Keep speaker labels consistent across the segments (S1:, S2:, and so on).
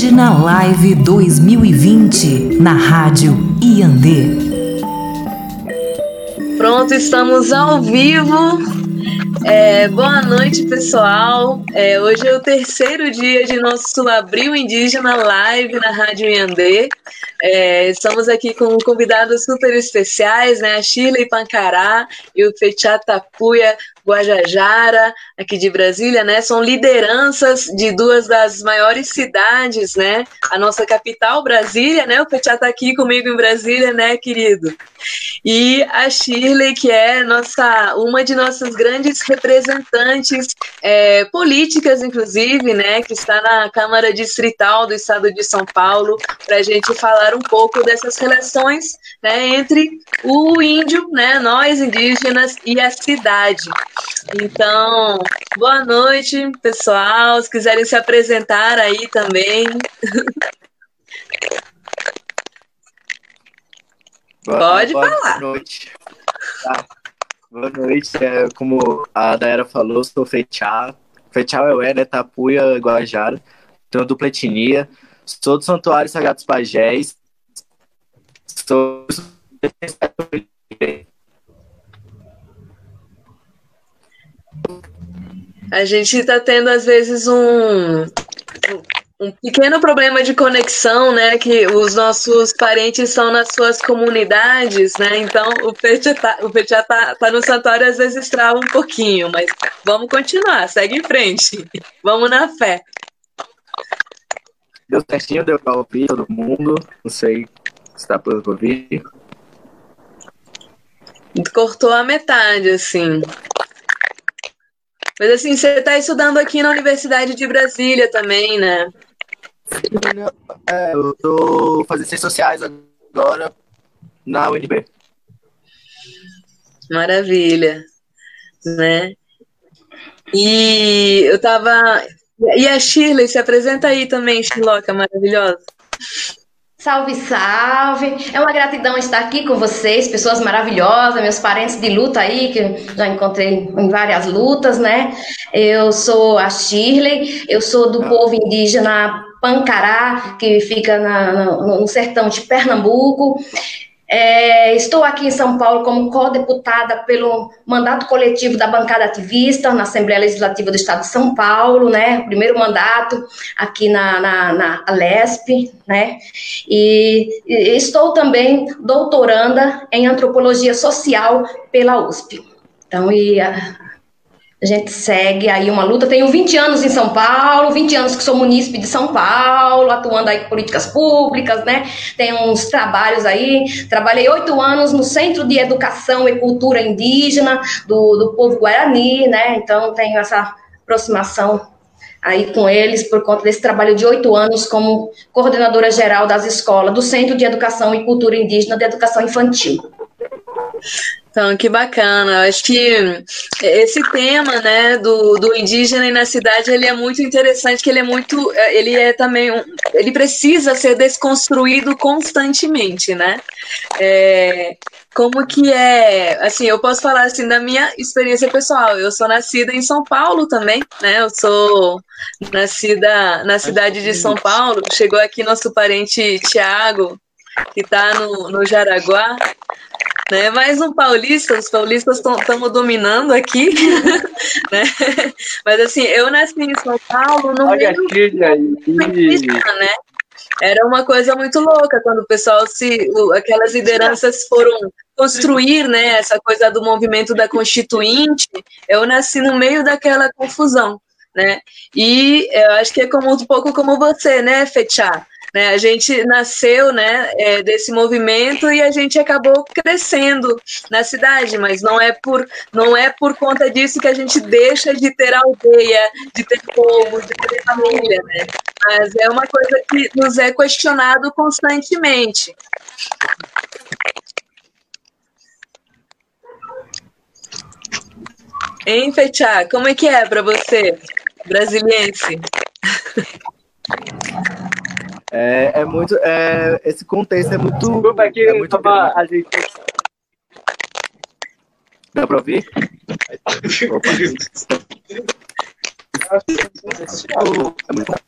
S1: Indígena Live 2020 na Rádio Iandê.
S2: Pronto, estamos ao vivo. É, boa noite, pessoal. É, hoje é o terceiro dia de nosso Abril Indígena Live na Rádio Iandê. É, estamos aqui com convidados super especiais, né? A Shirley Pancará e o Fechá Tapuia Guajajara, aqui de Brasília, né? São lideranças de duas das maiores cidades, né? A nossa capital, Brasília, né? O Fechá está aqui comigo em Brasília, né, querido? E a Shirley, que é nossa, uma de nossas grandes representantes é, políticas, inclusive, né? Que está na Câmara Distrital do Estado de São Paulo, para a gente falar um pouco dessas relações né, entre o índio, né, nós indígenas e a cidade. Então, boa noite, pessoal. Se quiserem se apresentar aí também.
S3: Boa,
S2: Pode
S3: boa
S2: falar.
S3: Boa noite. Tá. Boa noite. É, como a Daera falou, sou Fechá. Fechá é o né? Tapuia, Guajara. Tenho dupla etnia. Sou do Santuário Sagrados Pajés. Sou.
S2: A gente está tendo, às vezes, um, um pequeno problema de conexão, né? Que os nossos parentes são nas suas comunidades, né? Então, o Petya tá, o tá, tá no santuário, às vezes trava um pouquinho, mas vamos continuar, segue em frente. Vamos na fé.
S3: Deu certinho, deu pra ouvir todo mundo. Não sei se tá por ouvir.
S2: Cortou a metade, assim. Mas assim, você está estudando aqui na Universidade de Brasília também, né?
S3: É, eu tô fazendo ciências sociais agora na UNB.
S2: Maravilha, né? E eu tava. E a Shirley, se apresenta aí também, Shirloca, maravilhosa.
S4: Salve, salve! É uma gratidão estar aqui com vocês, pessoas maravilhosas, meus parentes de luta aí, que já encontrei em várias lutas, né? Eu sou a Shirley, eu sou do povo indígena Pancará, que fica na, no, no sertão de Pernambuco. É, estou aqui em São Paulo como co-deputada pelo mandato coletivo da bancada ativista na Assembleia Legislativa do Estado de São Paulo, né? Primeiro mandato aqui na, na, na Lesp, né? E, e estou também doutoranda em antropologia social pela USP. Então, e a, a gente segue aí uma luta. Tenho 20 anos em São Paulo, 20 anos que sou munícipe de São Paulo, atuando aí com políticas públicas, né? Tenho uns trabalhos aí. Trabalhei oito anos no Centro de Educação e Cultura Indígena do, do povo Guarani, né? Então tenho essa aproximação aí com eles por conta desse trabalho de oito anos como coordenadora geral das escolas do Centro de Educação e Cultura Indígena de Educação Infantil.
S2: Então, que bacana. Acho que esse tema, né, do, do indígena e na cidade, ele é muito interessante, que ele é muito, ele é também, um, ele precisa ser desconstruído constantemente, né? É, como que é, assim, eu posso falar assim da minha experiência pessoal. Eu sou nascida em São Paulo também, né? Eu sou nascida na cidade de São Paulo. Chegou aqui nosso parente Tiago, que está no, no Jaraguá né? Mais um paulista, os paulistas estamos dominando aqui, né? Mas assim, eu nasci em São Paulo no
S3: Olha
S2: meio né? Era uma coisa muito louca quando o pessoal se, aquelas lideranças foram construir, né? Essa coisa do movimento da Constituinte. Eu nasci no meio daquela confusão, né? E eu acho que é como um pouco como você, né, Fechá? Né? A gente nasceu né, é, desse movimento e a gente acabou crescendo na cidade, mas não é, por, não é por conta disso que a gente deixa de ter aldeia, de ter povo, de ter família. Né? Mas é uma coisa que nos é questionado constantemente. Hein, Fechá? Como é que é para você, brasiliense?
S3: É, é muito. É, esse contexto é muito.
S5: Desculpa aqui,
S3: é muito
S5: tava ajeitando.
S3: Dá pra ouvir? Opa.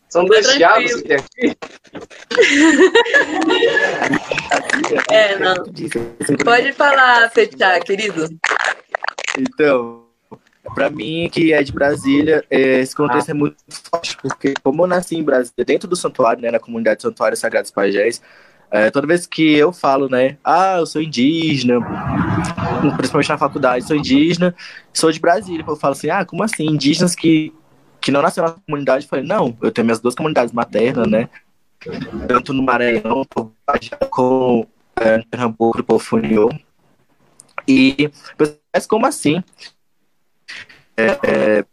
S3: São dois diabos que tem aqui.
S2: É, não. Pode falar, Fechá, querido.
S3: Então, para mim, que é de Brasília, é, esse contexto é muito forte, porque como eu nasci em Brasília, dentro do santuário, né, na comunidade Santuário Sagrados Pajés, é, toda vez que eu falo, né, ah, eu sou indígena, principalmente na faculdade, sou indígena, sou de Brasília, eu falo assim, ah, como assim, indígenas que, que não nasceram na comunidade? Eu falei, não, eu tenho minhas duas comunidades maternas, né, tanto no Maranhão, como é, Pernambuco, no Povo e mas como assim? É,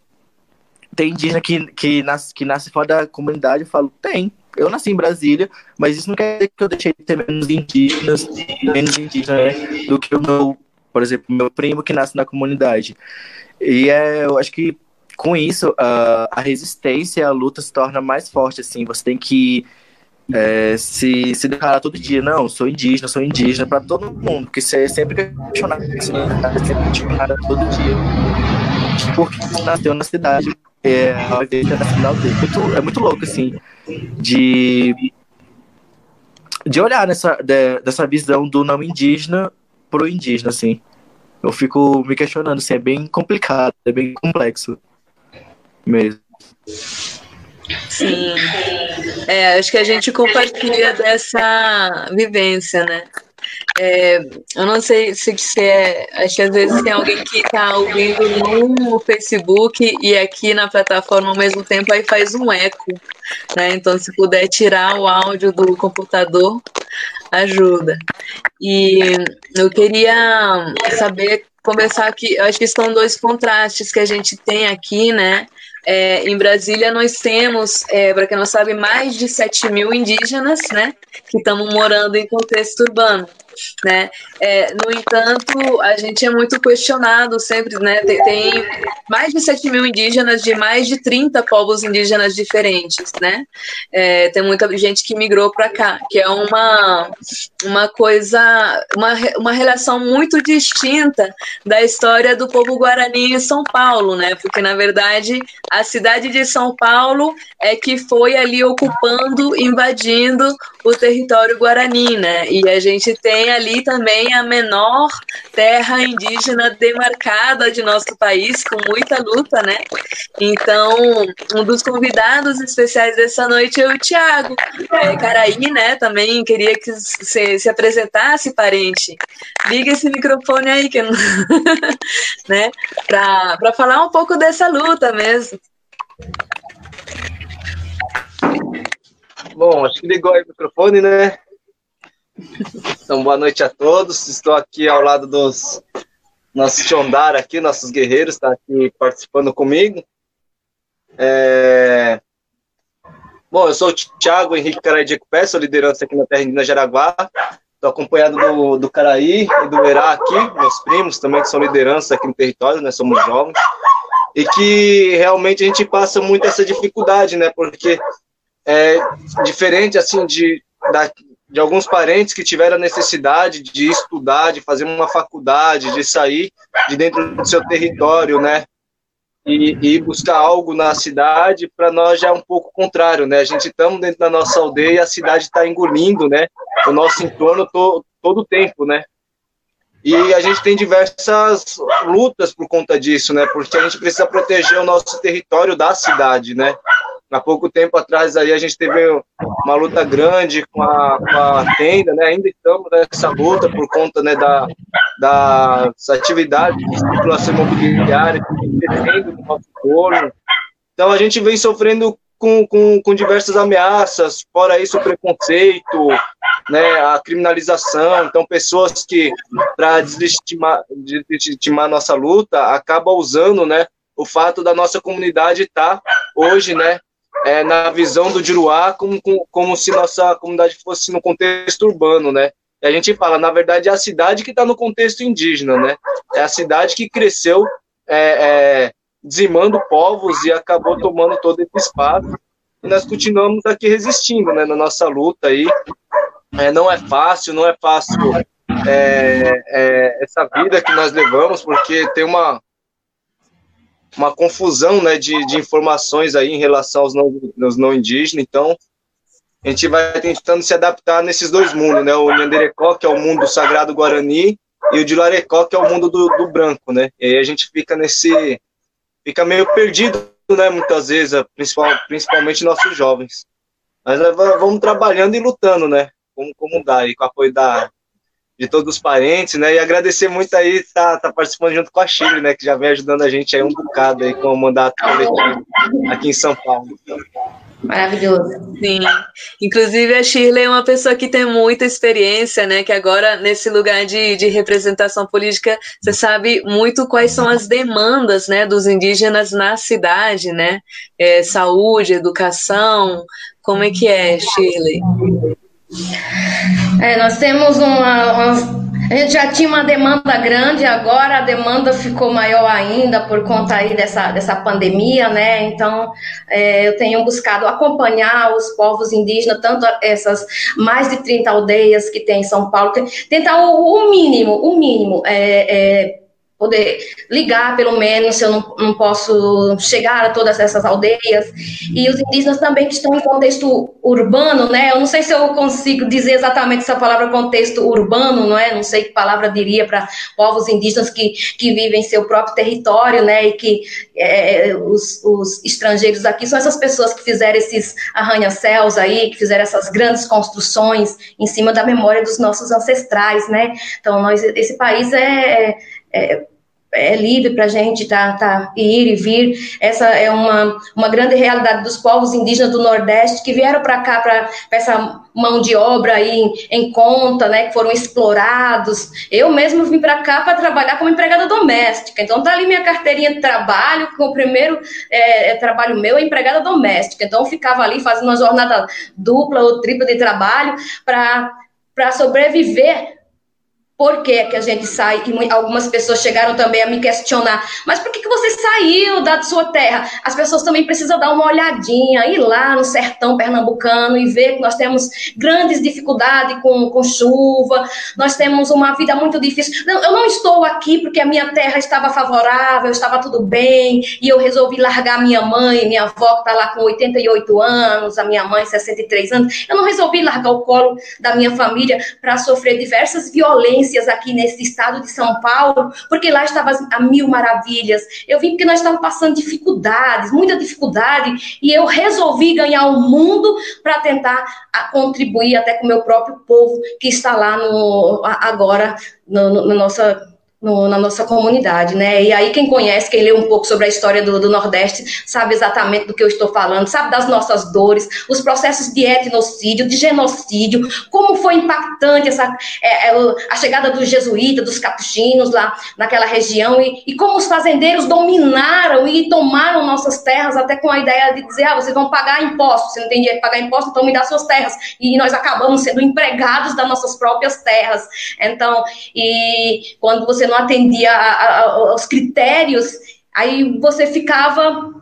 S3: tem indígena que, que, nasce, que nasce fora da comunidade, eu falo, tem. Eu nasci em Brasília, mas isso não quer dizer que eu deixei de ter menos indígenas, menos indígenas né, do que o meu, por exemplo, meu primo que nasce na comunidade. E é, eu acho que com isso a, a resistência, a luta se torna mais forte, assim, você tem que é, se, se declarar todo dia, não, sou indígena, sou indígena, para todo mundo, porque você é sempre questionado, é sempre questionado todo dia. Porque nasceu na cidade, é, nascer na aldeia. Muito, é muito louco, assim, de, de olhar nessa, de, dessa visão do não indígena pro indígena, assim. Eu fico me questionando, assim, é bem complicado, é bem complexo mesmo.
S2: Sim. É, acho que a gente compartilha dessa vivência, né? É, eu não sei se, se é. Acho que às vezes tem alguém que está ouvindo no Facebook e aqui na plataforma ao mesmo tempo, aí faz um eco. Né? Então, se puder tirar o áudio do computador, ajuda. E eu queria saber, começar aqui. Acho que são dois contrastes que a gente tem aqui, né? É, em Brasília, nós temos, é, para quem não sabe, mais de 7 mil indígenas né, que estão morando em contexto urbano. Né? É, no entanto, a gente é muito questionado sempre, né? Tem, tem, mais de 7 mil indígenas de mais de 30 povos indígenas diferentes, né? É, tem muita gente que migrou para cá, que é uma, uma coisa, uma, uma relação muito distinta da história do povo guarani em São Paulo, né? Porque, na verdade, a cidade de São Paulo é que foi ali ocupando, invadindo o território guarani, né? E a gente tem ali também a menor terra indígena demarcada de nosso país, com muita luta, né? Então, um dos convidados especiais dessa noite é o Tiago é, Caraí, né? Também queria que você se apresentasse, parente. Liga esse microfone aí, que né? Para falar um pouco dessa luta mesmo.
S5: Bom, acho que ligou aí o microfone, né? Então, boa noite a todos. Estou aqui ao lado dos nossos Chondar aqui, nossos guerreiros, está aqui participando comigo. É... Bom, eu sou o Thiago Henrique Caraidico Pé, sou liderança aqui na terra de Jaraguá. Estou acompanhado do, do Caraí e do Verá aqui, meus primos também que são liderança aqui no território, né? Somos jovens. E que realmente a gente passa muito essa dificuldade, né? Porque é diferente assim de, da, de alguns parentes que tiveram a necessidade de estudar, de fazer uma faculdade, de sair de dentro do seu território, né? E, e buscar algo na cidade, para nós já é um pouco contrário, né? A gente estamos dentro da nossa aldeia e a cidade está engolindo, né? O nosso entorno to, todo o tempo, né? E a gente tem diversas lutas por conta disso, né? Porque a gente precisa proteger o nosso território da cidade, né? Há pouco tempo atrás aí a gente teve uma luta grande com a, com a tenda, né? Ainda estamos nessa luta por conta né, da, das atividades de especulação imobiliária que defende o nosso entorno. Então a gente vem sofrendo com, com, com diversas ameaças, fora isso o preconceito, né, a criminalização. Então pessoas que, para deslegitimar, deslegitimar nossa luta, acabam usando né, o fato da nossa comunidade estar tá hoje né, é, na visão do Diruá como, como, se nossa comunidade fosse no contexto urbano, né? E a gente fala, na verdade, é a cidade que está no contexto indígena, né? É a cidade que cresceu é, é, dizimando povos e acabou tomando todo esse espaço. E nós continuamos aqui resistindo, né? Na nossa luta aí. É, não é fácil, não é fácil é, é, essa vida que nós levamos, porque tem uma, uma confusão né, de, de informações aí em relação aos não, aos não indígenas, então a gente vai tentando se adaptar nesses dois mundos, né? O Nhanderecó, que é o mundo sagrado Guarani, e o de Larecó, que é o mundo do, do branco, né? E aí a gente fica nesse. fica meio perdido, né? Muitas vezes, principal, principalmente nossos jovens. Mas né, vamos trabalhando e lutando, né? Como, como dá, e com o apoio da, de todos os parentes, né? E agradecer muito aí estar tá, tá participando junto com a Chile, né? Que já vem ajudando a gente aí um bocado aí com o mandato coletivo aqui em São Paulo.
S4: Maravilhoso.
S2: Sim. Inclusive, a Shirley é uma pessoa que tem muita experiência, né? Que agora, nesse lugar de, de representação política, você sabe muito quais são as demandas né, dos indígenas na cidade, né? É, saúde, educação. Como é que é, Shirley?
S4: É, nós temos uma, uma a gente já tinha uma demanda grande, agora a demanda ficou maior ainda por conta aí dessa, dessa pandemia, né? Então, é, eu tenho buscado acompanhar os povos indígenas, tanto essas mais de 30 aldeias que tem em São Paulo, tentar o, o mínimo, o mínimo, é, é poder ligar, pelo menos, se eu não, não posso chegar a todas essas aldeias. E os indígenas também que estão em contexto urbano, né? Eu não sei se eu consigo dizer exatamente essa palavra contexto urbano, não é? Não sei que palavra diria para povos indígenas que, que vivem em seu próprio território, né? E que é, os, os estrangeiros aqui são essas pessoas que fizeram esses arranha-céus aí, que fizeram essas grandes construções em cima da memória dos nossos ancestrais, né? Então, nós, esse país é, é é livre para a gente tá, tá, ir e vir. Essa é uma, uma grande realidade dos povos indígenas do Nordeste que vieram para cá para essa mão de obra aí em, em, conta, né, que foram explorados. Eu mesmo vim para cá para trabalhar como empregada doméstica. Então tá ali minha carteirinha de trabalho, que o primeiro é, é, trabalho meu é empregada doméstica. Então ficava ali fazendo uma jornada dupla ou tripla de trabalho para sobreviver por que, que a gente sai? E algumas pessoas chegaram também a me questionar, mas por que, que você saiu da sua terra? As pessoas também precisam dar uma olhadinha, ir lá no sertão pernambucano e ver que nós temos grandes dificuldades com, com chuva, nós temos uma vida muito difícil. Não, eu não estou aqui porque a minha terra estava favorável, estava tudo bem, e eu resolvi largar minha mãe, minha avó que está lá com 88 anos, a minha mãe 63 anos. Eu não resolvi largar o colo da minha família para sofrer diversas violências aqui nesse estado de São Paulo, porque lá estava a mil maravilhas. Eu vim porque nós estávamos passando dificuldades, muita dificuldade, e eu resolvi ganhar o mundo para tentar contribuir até com o meu próprio povo que está lá no, agora no, no, na nossa no, na nossa comunidade, né? E aí quem conhece, quem lê um pouco sobre a história do, do, Nordeste, sabe exatamente do que eu estou falando, sabe das nossas dores, os processos de etnocídio, de genocídio, como foi impactante essa é, é, a chegada dos jesuítas, dos capuchinos lá naquela região e, e, como os fazendeiros dominaram e tomaram nossas terras até com a ideia de dizer, ah, vocês vão pagar impostos, você não tem dinheiro de pagar impostos, então me dá suas terras e nós acabamos sendo empregados das nossas próprias terras. Então, e quando você não atendia a, a, aos critérios, aí você ficava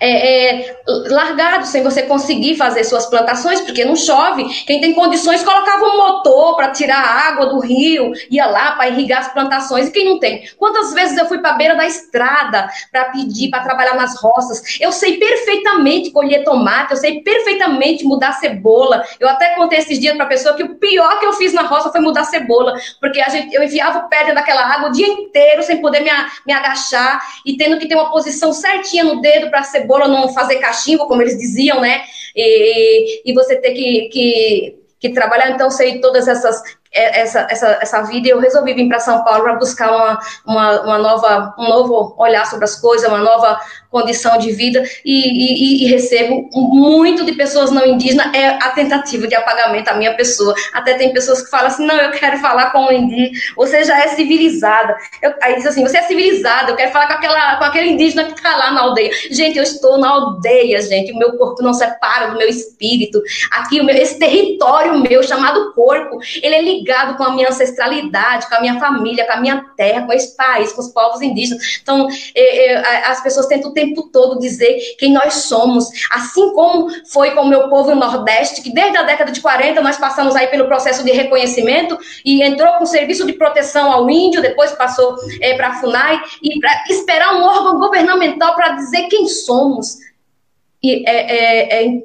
S4: é, é, largado, sem você conseguir fazer suas plantações, porque não chove. Quem tem condições colocava um motor para tirar a água do rio, ia lá para irrigar as plantações. E quem não tem? Quantas vezes eu fui para a beira da estrada para pedir para trabalhar nas roças? Eu sei perfeitamente colher tomate, eu sei perfeitamente mudar cebola. Eu até contei esses dias para a pessoa que o pior que eu fiz na roça foi mudar cebola, porque a gente, eu enfiava o pé daquela água o dia inteiro sem poder me, me agachar e tendo que ter uma posição certinha no dedo para a cebola cebola não fazer cachimbo, como eles diziam, né? E, e você ter que, que, que trabalhar. Então, sei todas essas é, essa, essa, essa vida eu resolvi vir para São Paulo para buscar uma, uma, uma, nova, um novo olhar sobre as coisas, uma nova condição de vida e, e, e, recebo muito de pessoas não indígenas é a tentativa de apagamento da minha pessoa. Até tem pessoas que falam assim, não, eu quero falar com o indígena, você já é civilizada. Eu, aí diz assim, você é civilizada, eu quero falar com, aquela, com aquele indígena que está lá na aldeia. Gente, eu estou na aldeia, gente, o meu corpo não separa do meu espírito. Aqui, o meu, esse território meu, chamado corpo, ele é ligado com a minha ancestralidade, com a minha família, com a minha terra, com esse país, com os povos indígenas. Então, eu, eu, as pessoas tentam tempo todo dizer quem nós somos, assim como foi com o meu povo no Nordeste, que desde a década de 40 nós passamos aí pelo processo de reconhecimento e entrou com serviço de proteção ao índio, depois passou é, para a FUNAI, e para esperar um órgão governamental para dizer quem somos. E é, é,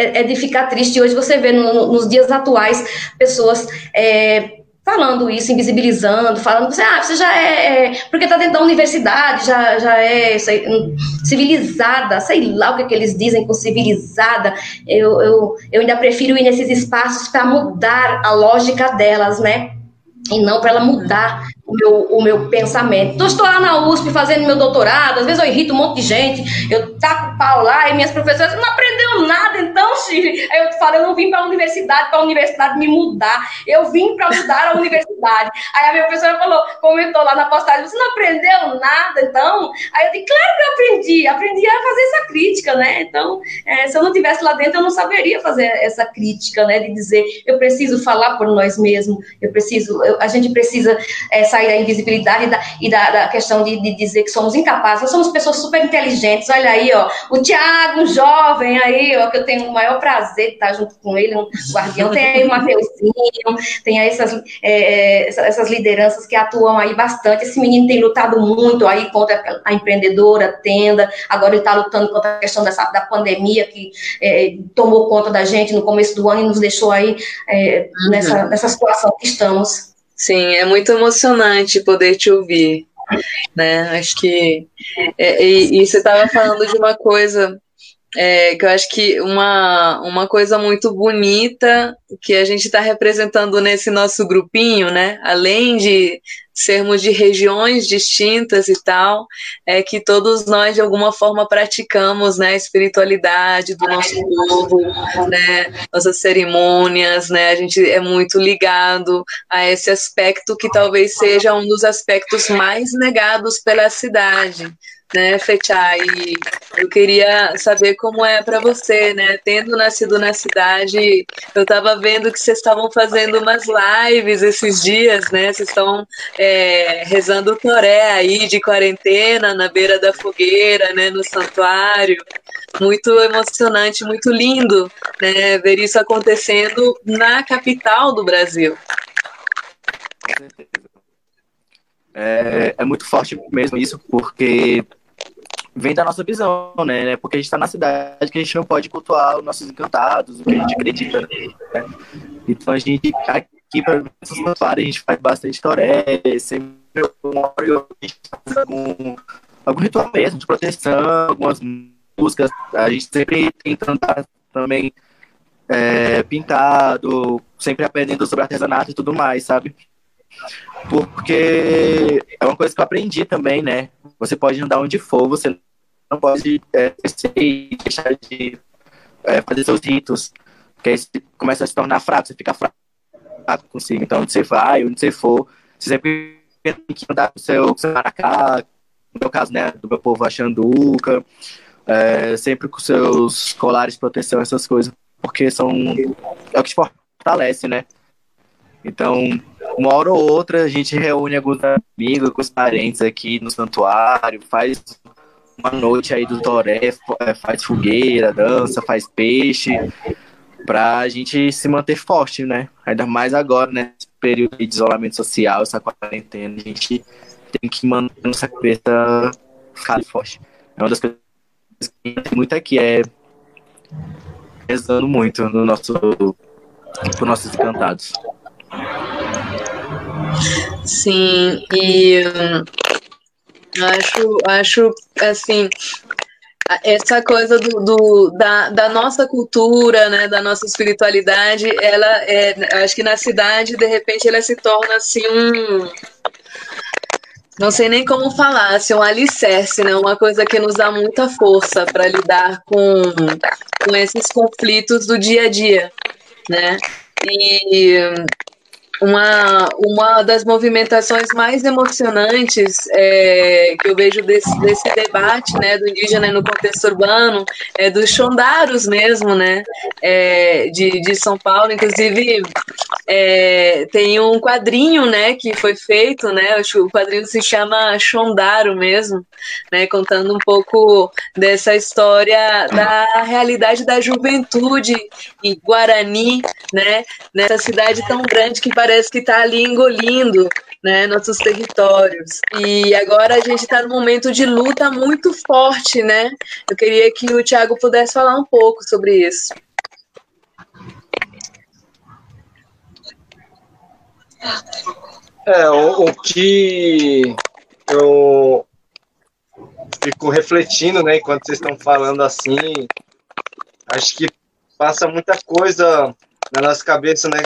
S4: é, é, de ficar triste. Hoje você vê no, nos dias atuais pessoas é, falando isso, invisibilizando, falando, você, ah, você já é, é porque está dentro da universidade, já, já é sei, civilizada, sei lá o que, é que eles dizem com civilizada, eu, eu, eu ainda prefiro ir nesses espaços para mudar a lógica delas, né, e não para ela mudar o meu, o meu pensamento. Então, estou lá na USP fazendo meu doutorado, às vezes eu irrito um monte de gente, eu taco pau lá e minhas professoras não aprendeu nada, então, Chile. Aí eu falo, eu não vim para a universidade, para a universidade me mudar, eu vim para mudar a universidade. Aí a minha professora falou, comentou lá na postagem, você não aprendeu nada, então? Aí eu disse, claro que eu aprendi, aprendi a fazer essa crítica, né? Então, é, se eu não tivesse lá dentro, eu não saberia fazer essa crítica, né? De dizer, eu preciso falar por nós mesmos, eu preciso, eu, a gente precisa é, sair da invisibilidade e da, e da, da questão de, de, dizer que somos incapazes. Nós somos pessoas super inteligentes. Olha aí, ó, o Tiago, um jovem aí, ó, que eu tenho o maior prazer de estar junto com ele, um guardião. Tem aí o Mateuzinho, tem aí essas, é, essas lideranças que atuam aí bastante. Esse menino tem lutado muito aí contra a empreendedora, a tenda. Agora ele está lutando contra a questão dessa, da pandemia que é, tomou conta da gente no começo do ano e nos deixou aí é, uhum. nessa, nessa situação que estamos.
S2: Sim, é muito emocionante poder te ouvir, né? Acho que é, e, e, você estava falando de uma coisa é, que eu acho que uma, uma coisa muito bonita que a gente está representando nesse nosso grupinho, né? Além de sermos de regiões distintas e tal, é que todos nós de alguma forma praticamos, né, a espiritualidade do nosso povo, né, nossas cerimônias, né, a gente é muito ligado a esse aspecto que talvez seja um dos aspectos mais negados pela cidade, né, Fechá? E eu queria saber como é para você, né? Tendo nascido na cidade, eu estava vendo que vocês estavam fazendo umas lives esses dias, né? Vocês estão é, rezando o toré aí de quarentena na beira da fogueira, né? No santuário. Muito emocionante, muito lindo, né? Ver isso acontecendo na capital do Brasil.
S3: É, é muito forte mesmo isso, porque vem da nossa visão, né? Porque a gente está na cidade que a gente não pode cultuar os nossos encantados, o que a gente acredita. Né? Então a gente aqui para essa santuária a gente faz bastante toré, sempre algum, algum ritual mesmo de proteção, algumas músicas, a gente sempre tenta andar também é, pintado, sempre aprendendo sobre artesanato e tudo mais, sabe? Porque é uma coisa que eu aprendi também, né? Você pode andar onde for, você não pode é, deixar de é, fazer seus ritos. Porque aí você começa a se tornar fraco, você fica fraco consigo. Então, onde você vai, onde você for, você sempre tem que andar com o seu, seu maracá, no meu caso, né, do meu povo, a xanduca, é, sempre com seus colares de proteção, essas coisas, porque são é o que te fortalece, né? Então, uma hora ou outra, a gente reúne alguns amigos, com os parentes aqui no santuário, faz uma noite aí do Toré, faz fogueira, dança, faz peixe, pra gente se manter forte, né? Ainda mais agora, né? período de isolamento social, essa quarentena, a gente tem que manter nossa cabeça ficar forte. É uma das coisas que tem muito aqui, é rezando muito no nosso, por nossos encantados.
S2: Sim, e acho, acho assim, essa coisa do, do, da, da nossa cultura, né, da nossa espiritualidade, ela é, acho que na cidade, de repente, ela se torna assim um não sei nem como falar, assim, um alicerce, né? Uma coisa que nos dá muita força para lidar com, com esses conflitos do dia a dia, né? E uma, uma das movimentações mais emocionantes é, que eu vejo desse, desse debate né, do indígena no contexto urbano é dos chondaros mesmo, né, é, de, de São Paulo. Inclusive, é, tem um quadrinho, né, que foi feito, né, o quadrinho se chama Shondaro mesmo, né, contando um pouco dessa história da realidade da juventude em Guarani, né, nessa cidade tão grande que parece que está ali engolindo, né, nossos territórios. E agora a gente está num momento de luta muito forte, né? Eu queria que o Tiago pudesse falar um pouco sobre isso.
S5: É, o, o que eu fico refletindo, né, enquanto vocês estão falando assim, acho que passa muita coisa na nossa cabeça, né?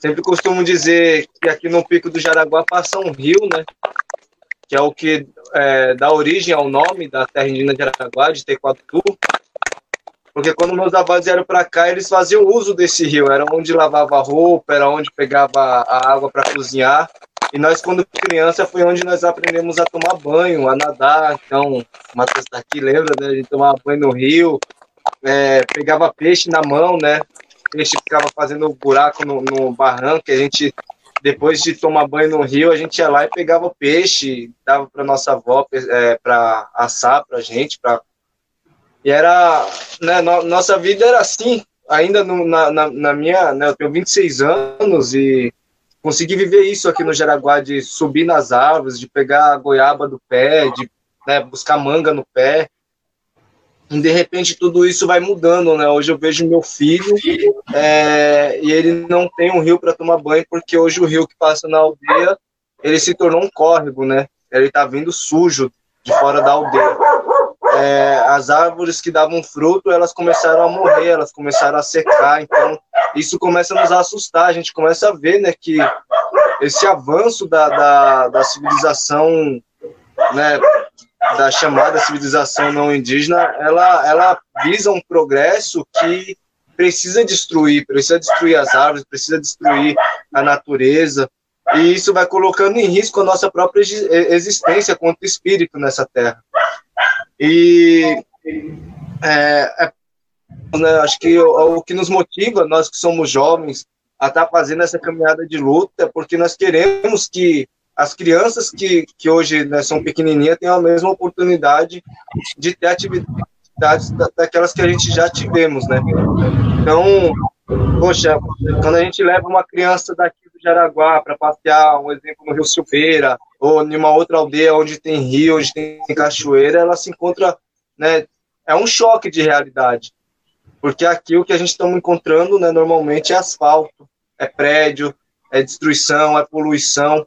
S5: Sempre costumo dizer que aqui no Pico do Jaraguá passa um rio, né? Que é o que é, dá origem ao nome da terra indígena de Jaraguá, de Tequatu. Porque quando meus avós vieram para cá, eles faziam uso desse rio. Era onde lavava roupa, era onde pegava a água para cozinhar. E nós, quando criança, foi onde nós aprendemos a tomar banho, a nadar. Então, o Matheus está aqui, lembra, né? A gente tomava banho no rio, é, pegava peixe na mão, né? O peixe ficava fazendo buraco no, no barranco, a gente, depois de tomar banho no rio, a gente ia lá e pegava o peixe, dava para nossa avó é, para assar para gente, para e era, né, no, nossa vida era assim, ainda no, na, na, na, minha, né, eu tenho 26 anos e consegui viver isso aqui no Jaraguá, de subir nas árvores, de pegar a goiaba do pé, de né, buscar manga no pé. E de repente tudo isso vai mudando, né? Hoje eu vejo meu filho é, e ele não tem um rio para tomar banho porque hoje o rio que passa na aldeia ele se tornou um córrego, né? Ele está vindo sujo de fora da aldeia é, as árvores que davam fruto, elas começaram a morrer, elas começaram a secar, então isso começa a nos assustar, a gente começa a ver, né, que esse avanço da, da, da civilização, né, da chamada civilização não indígena, ela, ela visa um progresso que precisa destruir, precisa destruir as árvores, precisa destruir a natureza, e isso vai colocando em risco a nossa própria existência quanto espírito nessa terra. E é, é, né, acho que o, o, que nos motiva, nós que somos jovens, a estar tá fazendo essa caminhada de luta, é porque nós queremos que as crianças que, que hoje né, são pequenininhas tenham a mesma oportunidade de ter atividades daquelas que a gente já tivemos, né? Então, poxa, quando a gente leva uma criança daqui Jaraguá para passear, um exemplo no Rio Silveira, ou em uma outra aldeia onde tem rio, onde tem cachoeira, ela se encontra, né, é um choque de realidade. Porque aqui o que a gente está encontrando, né, normalmente é asfalto, é prédio, é destruição, é poluição.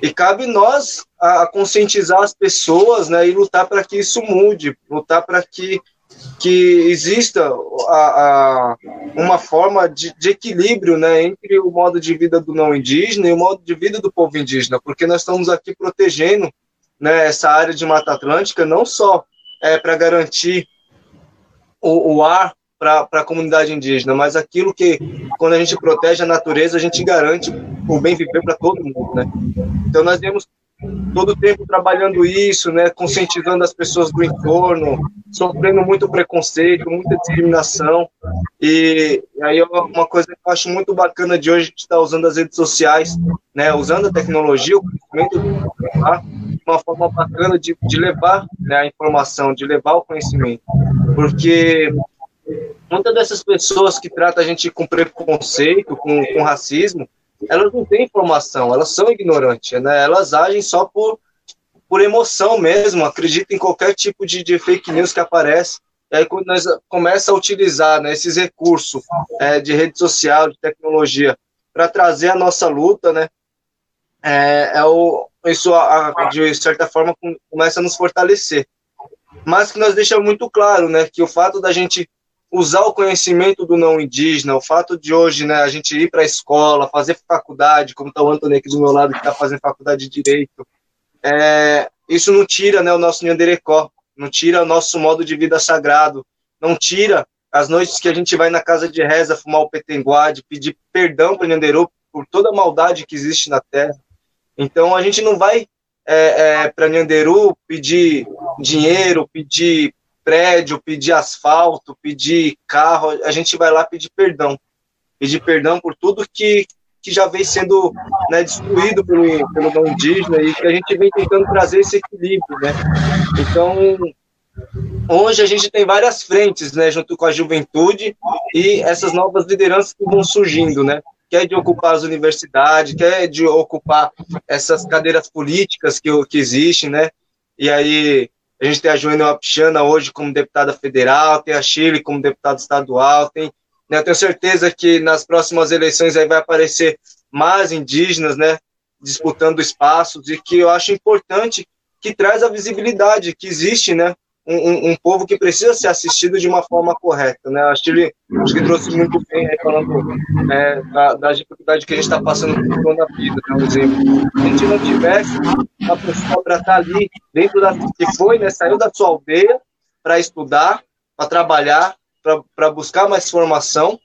S5: E cabe nós a, a conscientizar as pessoas, né, e lutar para que isso mude, lutar para que que exista a, a, uma forma de, de, equilíbrio né, entre o modo de vida do não indígena e o modo de vida do povo indígena, porque nós estamos aqui protegendo né, essa área de Mata Atlântica não só é, para garantir o, o ar para a comunidade indígena, mas aquilo que, quando a gente protege a natureza, a gente garante o bem viver para todo mundo. Né? Então, nós temos todo tempo trabalhando isso, né, conscientizando as pessoas do entorno, sofrendo muito preconceito, muita discriminação. E, aí uma coisa que eu acho muito bacana de hoje estar usando as redes sociais, né, usando a tecnologia, o conhecimento, uma forma bacana de, de levar né, a informação, de levar o conhecimento, porque muitas dessas pessoas que tratam a gente com preconceito, com, com racismo, elas não têm informação, elas são ignorantes, né? Elas agem só por, por emoção mesmo, acreditam em qualquer tipo de, de fake news que aparece. E aí, quando nós começamos a utilizar né, esses recursos é, de rede social, de tecnologia, para trazer a nossa luta, né, é, é o, isso, a, de certa forma, começa a nos fortalecer. Mas que nós deixamos muito claro né, que o fato da gente usar o conhecimento do não indígena, o fato de hoje né, a gente ir para a escola, fazer faculdade, como está o Antônio aqui do meu lado, que está fazendo faculdade de Direito, é, isso não tira né, o nosso Nhanderecó, não tira o nosso modo de vida sagrado, não tira as noites que a gente vai na casa de reza fumar o petenguade, pedir perdão para o por toda a maldade que existe na Terra. Então a gente não vai é, é, para Nhanderu pedir dinheiro, pedir prédio, pedir asfalto, pedir carro, a gente vai lá pedir perdão. pedir perdão por tudo que, que já vem sendo né, destruído pelo, pelo não indígena e que a gente vem tentando trazer esse equilíbrio, né? Então, hoje a gente tem várias frentes, né, junto com a juventude e essas novas lideranças que vão surgindo, né? Quer de ocupar as universidades, quer de ocupar essas cadeiras políticas que, que existem, né? E aí a gente tem a Joana Wapichana hoje como deputada federal, tem a Chile como deputada estadual, tem né? Eu tenho certeza que nas próximas eleições aí vai aparecer mais indígenas, né, disputando espaços e que eu acho importante que traz a visibilidade que existe, né, um, um, povo que precisa ser assistido de uma forma correta, né? Acho que ele acho que trouxe muito bem aí, falando é, da, da, dificuldade que a gente está passando por na vida, né? Um exemplo. Se a gente não tivesse pessoa para estar tá ali dentro da que foi, né? Saiu da sua aldeia para estudar, para trabalhar, para buscar mais formação,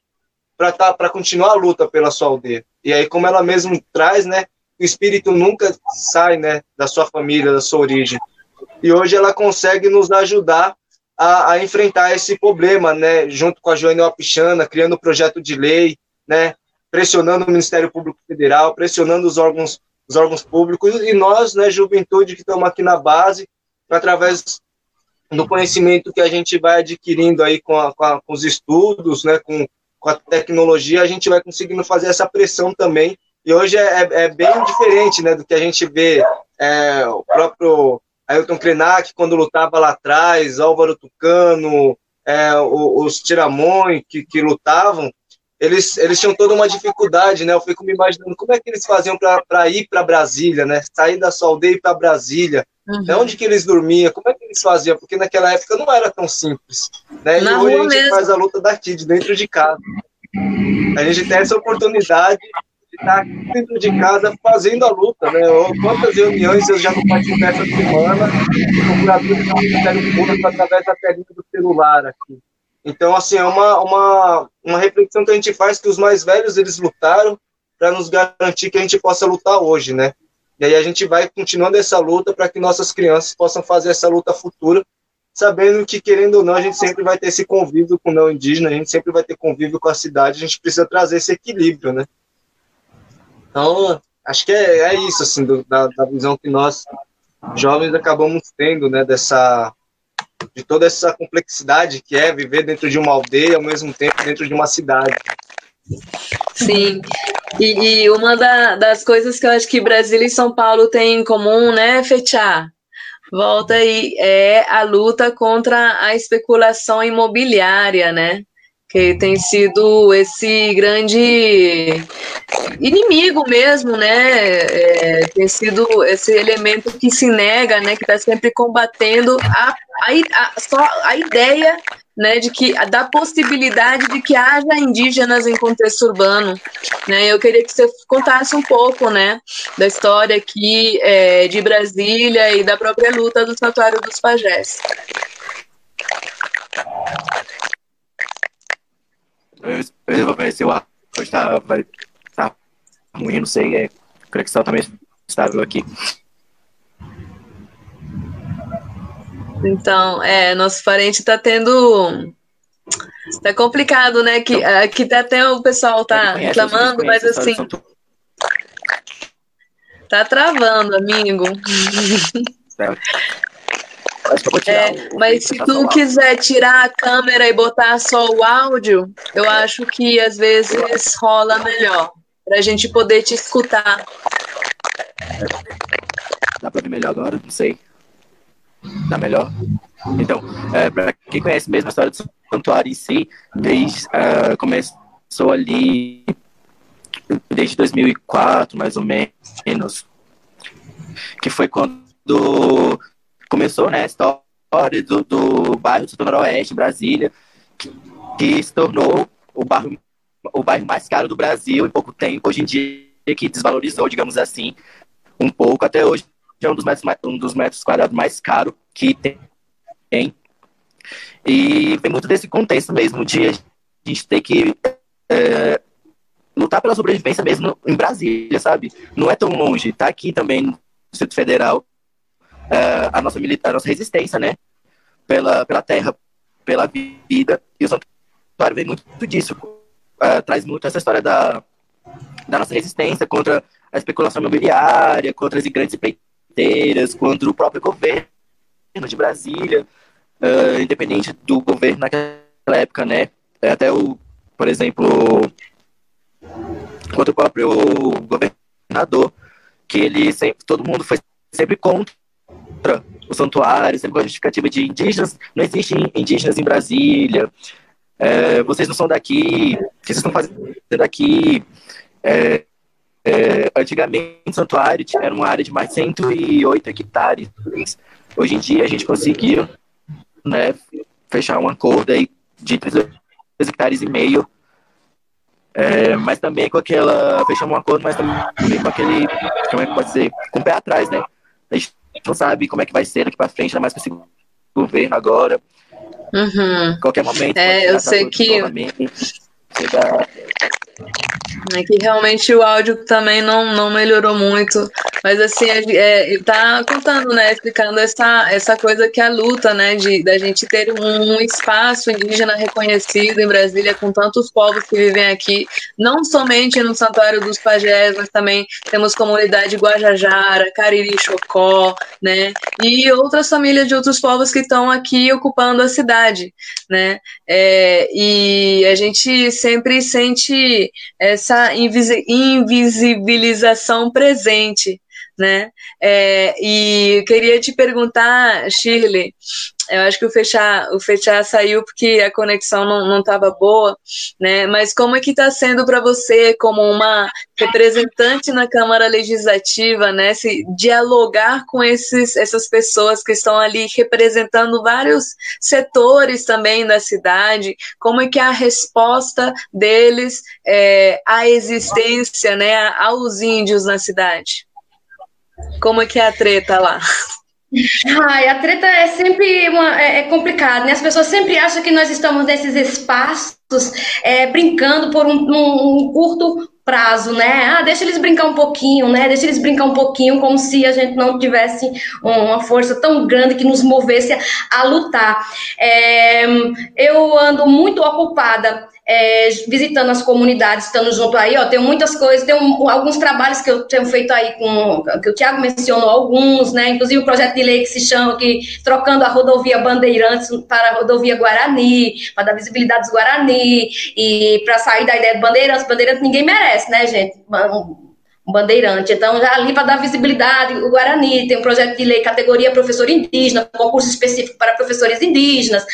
S5: para tá, para continuar a luta pela sua aldeia. E aí, como ela mesmo traz, né, o espírito nunca sai, né, da sua família, da sua origem. E hoje ela consegue nos ajudar a, a enfrentar esse problema, né, junto com a Joana Wapichana, criando um projeto de lei, né, pressionando o Ministério Público Federal, pressionando os órgãos, os órgãos públicos e nós, né, juventude que estamos aqui na base, através no conhecimento que a gente vai adquirindo aí com, a, com, a, com os estudos, né, com, com, a tecnologia, a gente vai conseguindo fazer essa pressão também. E hoje é, é, é bem diferente né, do que a gente vê é, o próprio Ailton Krenak, quando lutava lá atrás, Álvaro Tucano, é, os Tiramões que, que lutavam, eles, eles tinham toda uma dificuldade, né? Eu fico me imaginando como é que eles faziam para ir para Brasília, né? Sair da sua aldeia e para Brasília. Uhum. Né? Onde que eles dormiam? Como é que eles faziam? Porque naquela época não era tão simples. Né? e hoje a gente mesmo. faz a luta daqui, de dentro de casa. A gente tem essa oportunidade de estar aqui dentro de casa fazendo a luta. Né? Quantas reuniões eu já não participei essa semana com procuradores do Ministério Público através da telinha do celular aqui. Então, assim, é uma, uma, uma reflexão que a gente faz que os mais velhos, eles lutaram para nos garantir que a gente possa lutar hoje, né? E aí a gente vai continuando essa luta para que nossas crianças possam fazer essa luta futura, sabendo que, querendo ou não, a gente sempre vai ter esse convívio com o não indígena, a gente sempre vai ter convívio com a cidade, a gente precisa trazer esse equilíbrio, né? Então, acho que é, é isso, assim, do, da, da visão que nós, jovens, acabamos tendo, né, dessa, de toda essa complexidade que é viver dentro de uma aldeia, ao mesmo tempo dentro de uma cidade.
S2: Sim, e, e uma da, das coisas que eu acho que Brasília e São Paulo têm em comum, né, Fechá? Volta aí, é a luta contra a especulação imobiliária, né? Que tem sido esse grande inimigo mesmo, né? É, tem sido esse elemento que se nega, né? Que está sempre combatendo a, a, a, só a ideia né, de que da possibilidade de que haja indígenas em contexto urbano, né? Eu queria que você contasse um pouco, né, da história aqui é, de Brasília e da própria luta do Santuário dos Pajés.
S3: Eu vou ver se o áudio está, tá ruim, não sei, é, a conexão também estável aqui.
S2: Então, é, nosso parente está tendo. Tá complicado, né? Que aqui tá até o pessoal tá reclamando, mas assim. Tá travando, amigo. É, mas se tu quiser tirar a câmera e botar só o áudio, eu acho que às vezes rola melhor. Pra gente poder te escutar.
S3: Dá pra ver melhor agora? Não sei da melhor. Então, é, para quem conhece mesmo a história do santuário em si, desde, uh, começou ali desde 2004, mais ou menos, que foi quando começou né, a história do, do bairro do Noroeste, Brasília, que, que se tornou o bairro, o bairro mais caro do Brasil em pouco tempo, hoje em dia, que desvalorizou, digamos assim, um pouco até hoje é um dos metros, um dos metros quadrados mais caros que tem. E vem muito desse contexto mesmo de a gente ter que é, lutar pela sobrevivência mesmo em Brasília, sabe? Não é tão longe, tá aqui também no Distrito Federal é, a nossa a nossa resistência, né? Pela, pela terra, pela vida. E o santuário vem muito disso. uh, traz muito essa história da, da nossa resistência contra a especulação imobiliária, contra as grandes empreiteiras, contra o próprio governo de Brasília, uh, independente do governo naquela época, né? Até o, por exemplo, contra o próprio governador, que ele sempre, todo mundo foi sempre contra o santuário, sempre com a justificativa de indígenas, não existem indígenas em Brasília, é, vocês não são daqui, o que vocês estão fazendo aqui? É, é, antigamente, o santuário era uma área de mais de 108 hectares. Hoje em dia, a gente conseguiu né, fechar um acordo aí de 3 hectares e meio é, mas também com aquela. Fechamos um acordo, mas também com aquele. Como é que pode ser? Com o pé atrás, né? A gente não sabe como é que vai ser daqui para frente, ainda mais com esse governo agora.
S2: Uhum.
S3: Qualquer momento.
S2: É, eu sei que. É que realmente o áudio também não, não melhorou muito. Mas assim, é, é, tá contando, né? Explicando essa, essa coisa que é a luta, né? De da gente ter um espaço indígena reconhecido em Brasília com tantos povos que vivem aqui, não somente no Santuário dos Pajés, mas também temos comunidade Guajajara, Cariri Chocó, né? E outras famílias de outros povos que estão aqui ocupando a cidade, né? É, e a gente sempre sente essa invisibilização presente, né? É, e queria te perguntar, Shirley, eu acho que o fechar, o fechar saiu porque a conexão não estava boa, né? Mas como é que está sendo para você, como uma representante na Câmara Legislativa, né? Se dialogar com esses, essas pessoas que estão ali representando vários setores também da cidade, como é que é a resposta deles é, à existência, né? Aos índios na cidade? Como é que é a treta lá?
S4: Ai, a treta é sempre uma, é, é complicado, né? As pessoas sempre acham que nós estamos nesses espaços é, brincando por um, um, um, curto prazo, né? Ah, deixa eles brincar um pouquinho, né? Deixa eles brincar um pouquinho, como se a gente não tivesse uma força tão grande que nos movesse a, lutar. É, eu ando muito ocupada é, visitando as comunidades, estando junto aí, ó, tem muitas coisas, tem um, alguns trabalhos que eu tenho feito aí com, que o Tiago mencionou alguns, né, inclusive o projeto de lei que se chama que trocando a rodovia Bandeirantes para a rodovia Guarani, para dar visibilidade dos Guarani, e para sair da ideia de Bandeirantes, Bandeirantes ninguém merece, né, gente, bandeirante. Então, já ali para dar visibilidade, o Guarani tem um projeto de lei categoria professor indígena, concurso específico para professores indígenas.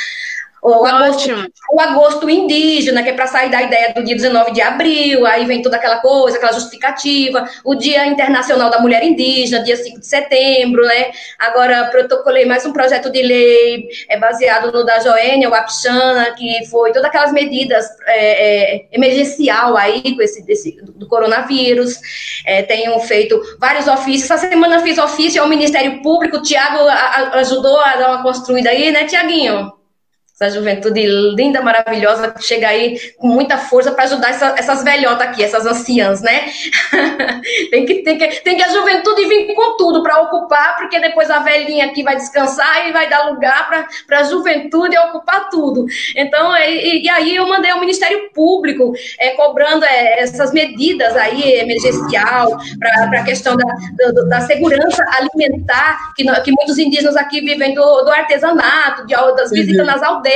S4: O agosto, o agosto indígena, que é para sair da ideia do dia 19 de abril, aí vem toda aquela coisa, aquela justificativa. O Dia Internacional da Mulher Indígena, dia 5 de setembro, né? Agora, protocolei mais um projeto de lei é, baseado no da Joênia, o Apixana, que foi todas aquelas medidas é, é, emergencial aí, com esse desse, do coronavírus. É, tenho feito vários ofícios. Essa semana fiz ofício ao Ministério Público, o Tiago ajudou a dar uma construída aí, né, Tiaguinho? Essa juventude linda, maravilhosa, que chega aí com muita força para ajudar essa, essas velhotas aqui, essas anciãs, né? tem, que, tem, que, tem que a juventude vir com tudo para ocupar, porque depois a velhinha aqui vai descansar e vai dar lugar para a juventude ocupar tudo. Então, e, e, aí eu mandei ao Ministério Público é, cobrando é, essas medidas aí, emergencial, para a questão da, da, da, segurança alimentar, que, que muitos indígenas aqui vivem do, do artesanato, de, das visitas nas aldeias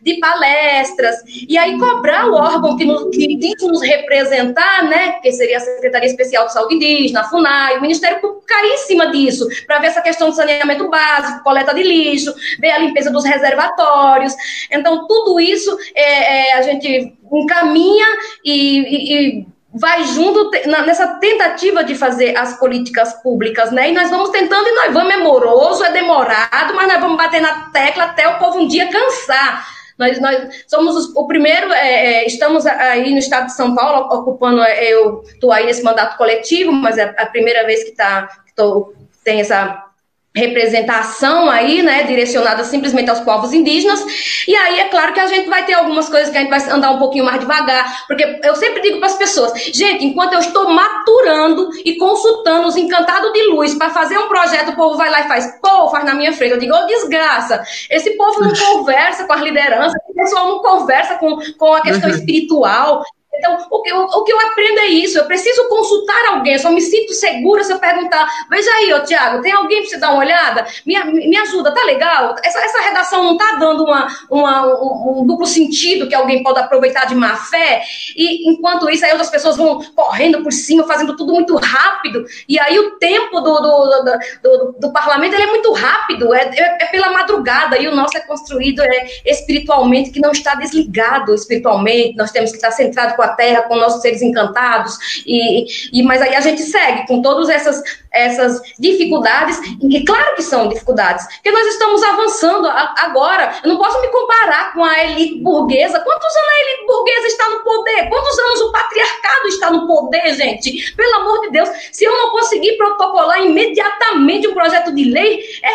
S4: de palestras, e aí cobrar o órgão que, nos, que tem que nos representar, né, que seria a Secretaria Especial de Saúde Indígena, a FUNAI, o Ministério Público cair em cima disso, para ver essa questão do saneamento básico, coleta de lixo, ver a limpeza dos reservatórios. Então, tudo isso é, é a gente encaminha e, e, e vai junto nessa tentativa de fazer as políticas públicas, né? E nós vamos tentando e nós vamos, é moroso, é demorado, mas nós vamos bater na tecla até o povo um dia cansar. Nós, nós somos os, o primeiro, é, é estamos aí no estado de São Paulo, ocupando, é, eu estou aí nesse mandato coletivo, mas é a primeira vez que, tá, tô, tem essa representação aí, né, direcionada simplesmente aos povos indígenas. E aí é claro que a gente vai ter algumas coisas que a gente vai andar um pouquinho mais devagar, porque eu sempre digo para as pessoas, gente, enquanto eu estou maturando e consultando os encantados de luz para fazer um projeto, o povo vai lá e faz, pô, faz na minha frente. Eu digo, ô oh, desgraça, esse povo não conversa com as lideranças, esse pessoal não conversa com, com a questão uhum. espiritual. Então, o que, eu, o que eu aprendo é isso. Eu preciso consultar alguém. Eu só me sinto segura se eu perguntar. Veja aí, ô Tiago, tem alguém para você dar uma olhada? Me, me ajuda, tá legal? Essa, essa redação não tá dando uma, uma um, um, duplo sentido que alguém pode aproveitar de má fé? E enquanto isso, aí outras pessoas vão correndo por cima, fazendo tudo muito rápido. E aí o tempo do, do, do, do, do parlamento ele é muito rápido, é, é, é, pela madrugada. E o nosso é construído é, espiritualmente, que não está desligado espiritualmente. Nós temos que estar centrado com a terra, com nossos seres encantados, e, e mas aí a gente segue com todas essas, essas dificuldades, e claro que são dificuldades, porque nós estamos avançando agora. Eu não posso me comparar com a elite burguesa. Quantos anos a elite burguesa está no poder? Quantos anos o patriarcado está no poder, gente? Pelo amor de Deus, se eu não conseguir protocolar imediatamente um projeto de lei, é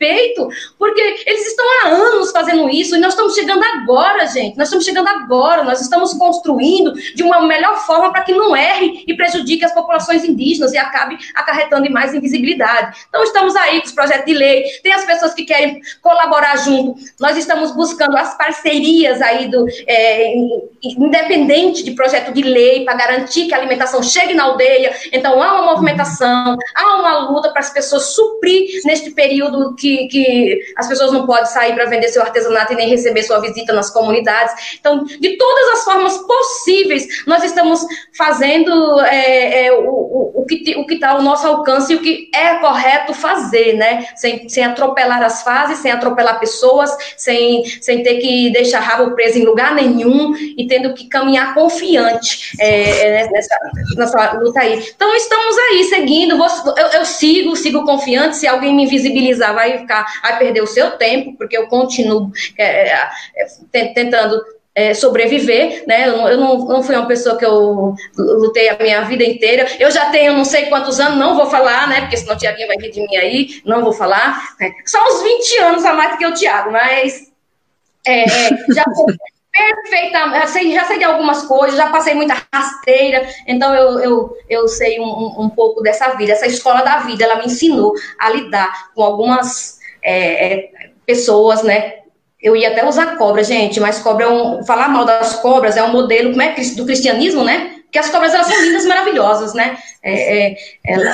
S4: respeito, porque eles estão há anos fazendo isso e nós estamos chegando agora, gente. Nós estamos chegando agora, nós estamos construindo de uma melhor forma para que não erre e prejudique as populações indígenas e acabe acarretando mais invisibilidade. Então, estamos aí com os projetos de lei, tem as pessoas que querem colaborar junto, nós estamos buscando as parcerias aí do é, independente de projeto de lei para garantir que a alimentação chegue na aldeia. Então, há uma movimentação, há uma luta para as pessoas suprir neste período que, que as pessoas não podem sair para vender seu artesanato e nem receber sua visita nas comunidades. Então, de todas as formas possíveis nós estamos fazendo é, é, o, o, o, que o está ao nosso alcance e o que é correto fazer, né? Sem, sem atropelar as fases, sem atropelar pessoas, sem, sem ter que deixar rabo preso em lugar nenhum e tendo que caminhar confiante é, é nessa, nessa luta aí. Então, estamos aí seguindo, eu, eu sigo, sigo confiante. Se alguém me invisibilizar, vai ficar, vai perder o seu tempo, porque eu continuo é, é, tentando é, sobreviver, né? Eu, não, eu não, não fui uma pessoa que eu lutei a minha vida inteira. Eu já tenho não sei quantos anos, não vou falar, né? Porque senão o Tiaguinho vai rir de mim aí, não vou falar. Né? Só uns 20 anos a mais que o Tiago, mas é, é, já perfeitamente, já sei, já sei de algumas coisas, já passei muita rasteira, então eu, eu, eu sei um, um pouco dessa vida. Essa escola da vida, ela me ensinou a lidar com algumas é, é pessoas, né? eu ia até usar cobra, gente, mas cobra é um. Falar mal das cobras é um modelo como é, do cristianismo, né? Porque as cobras elas são lindas, maravilhosas, né? É, é, ela,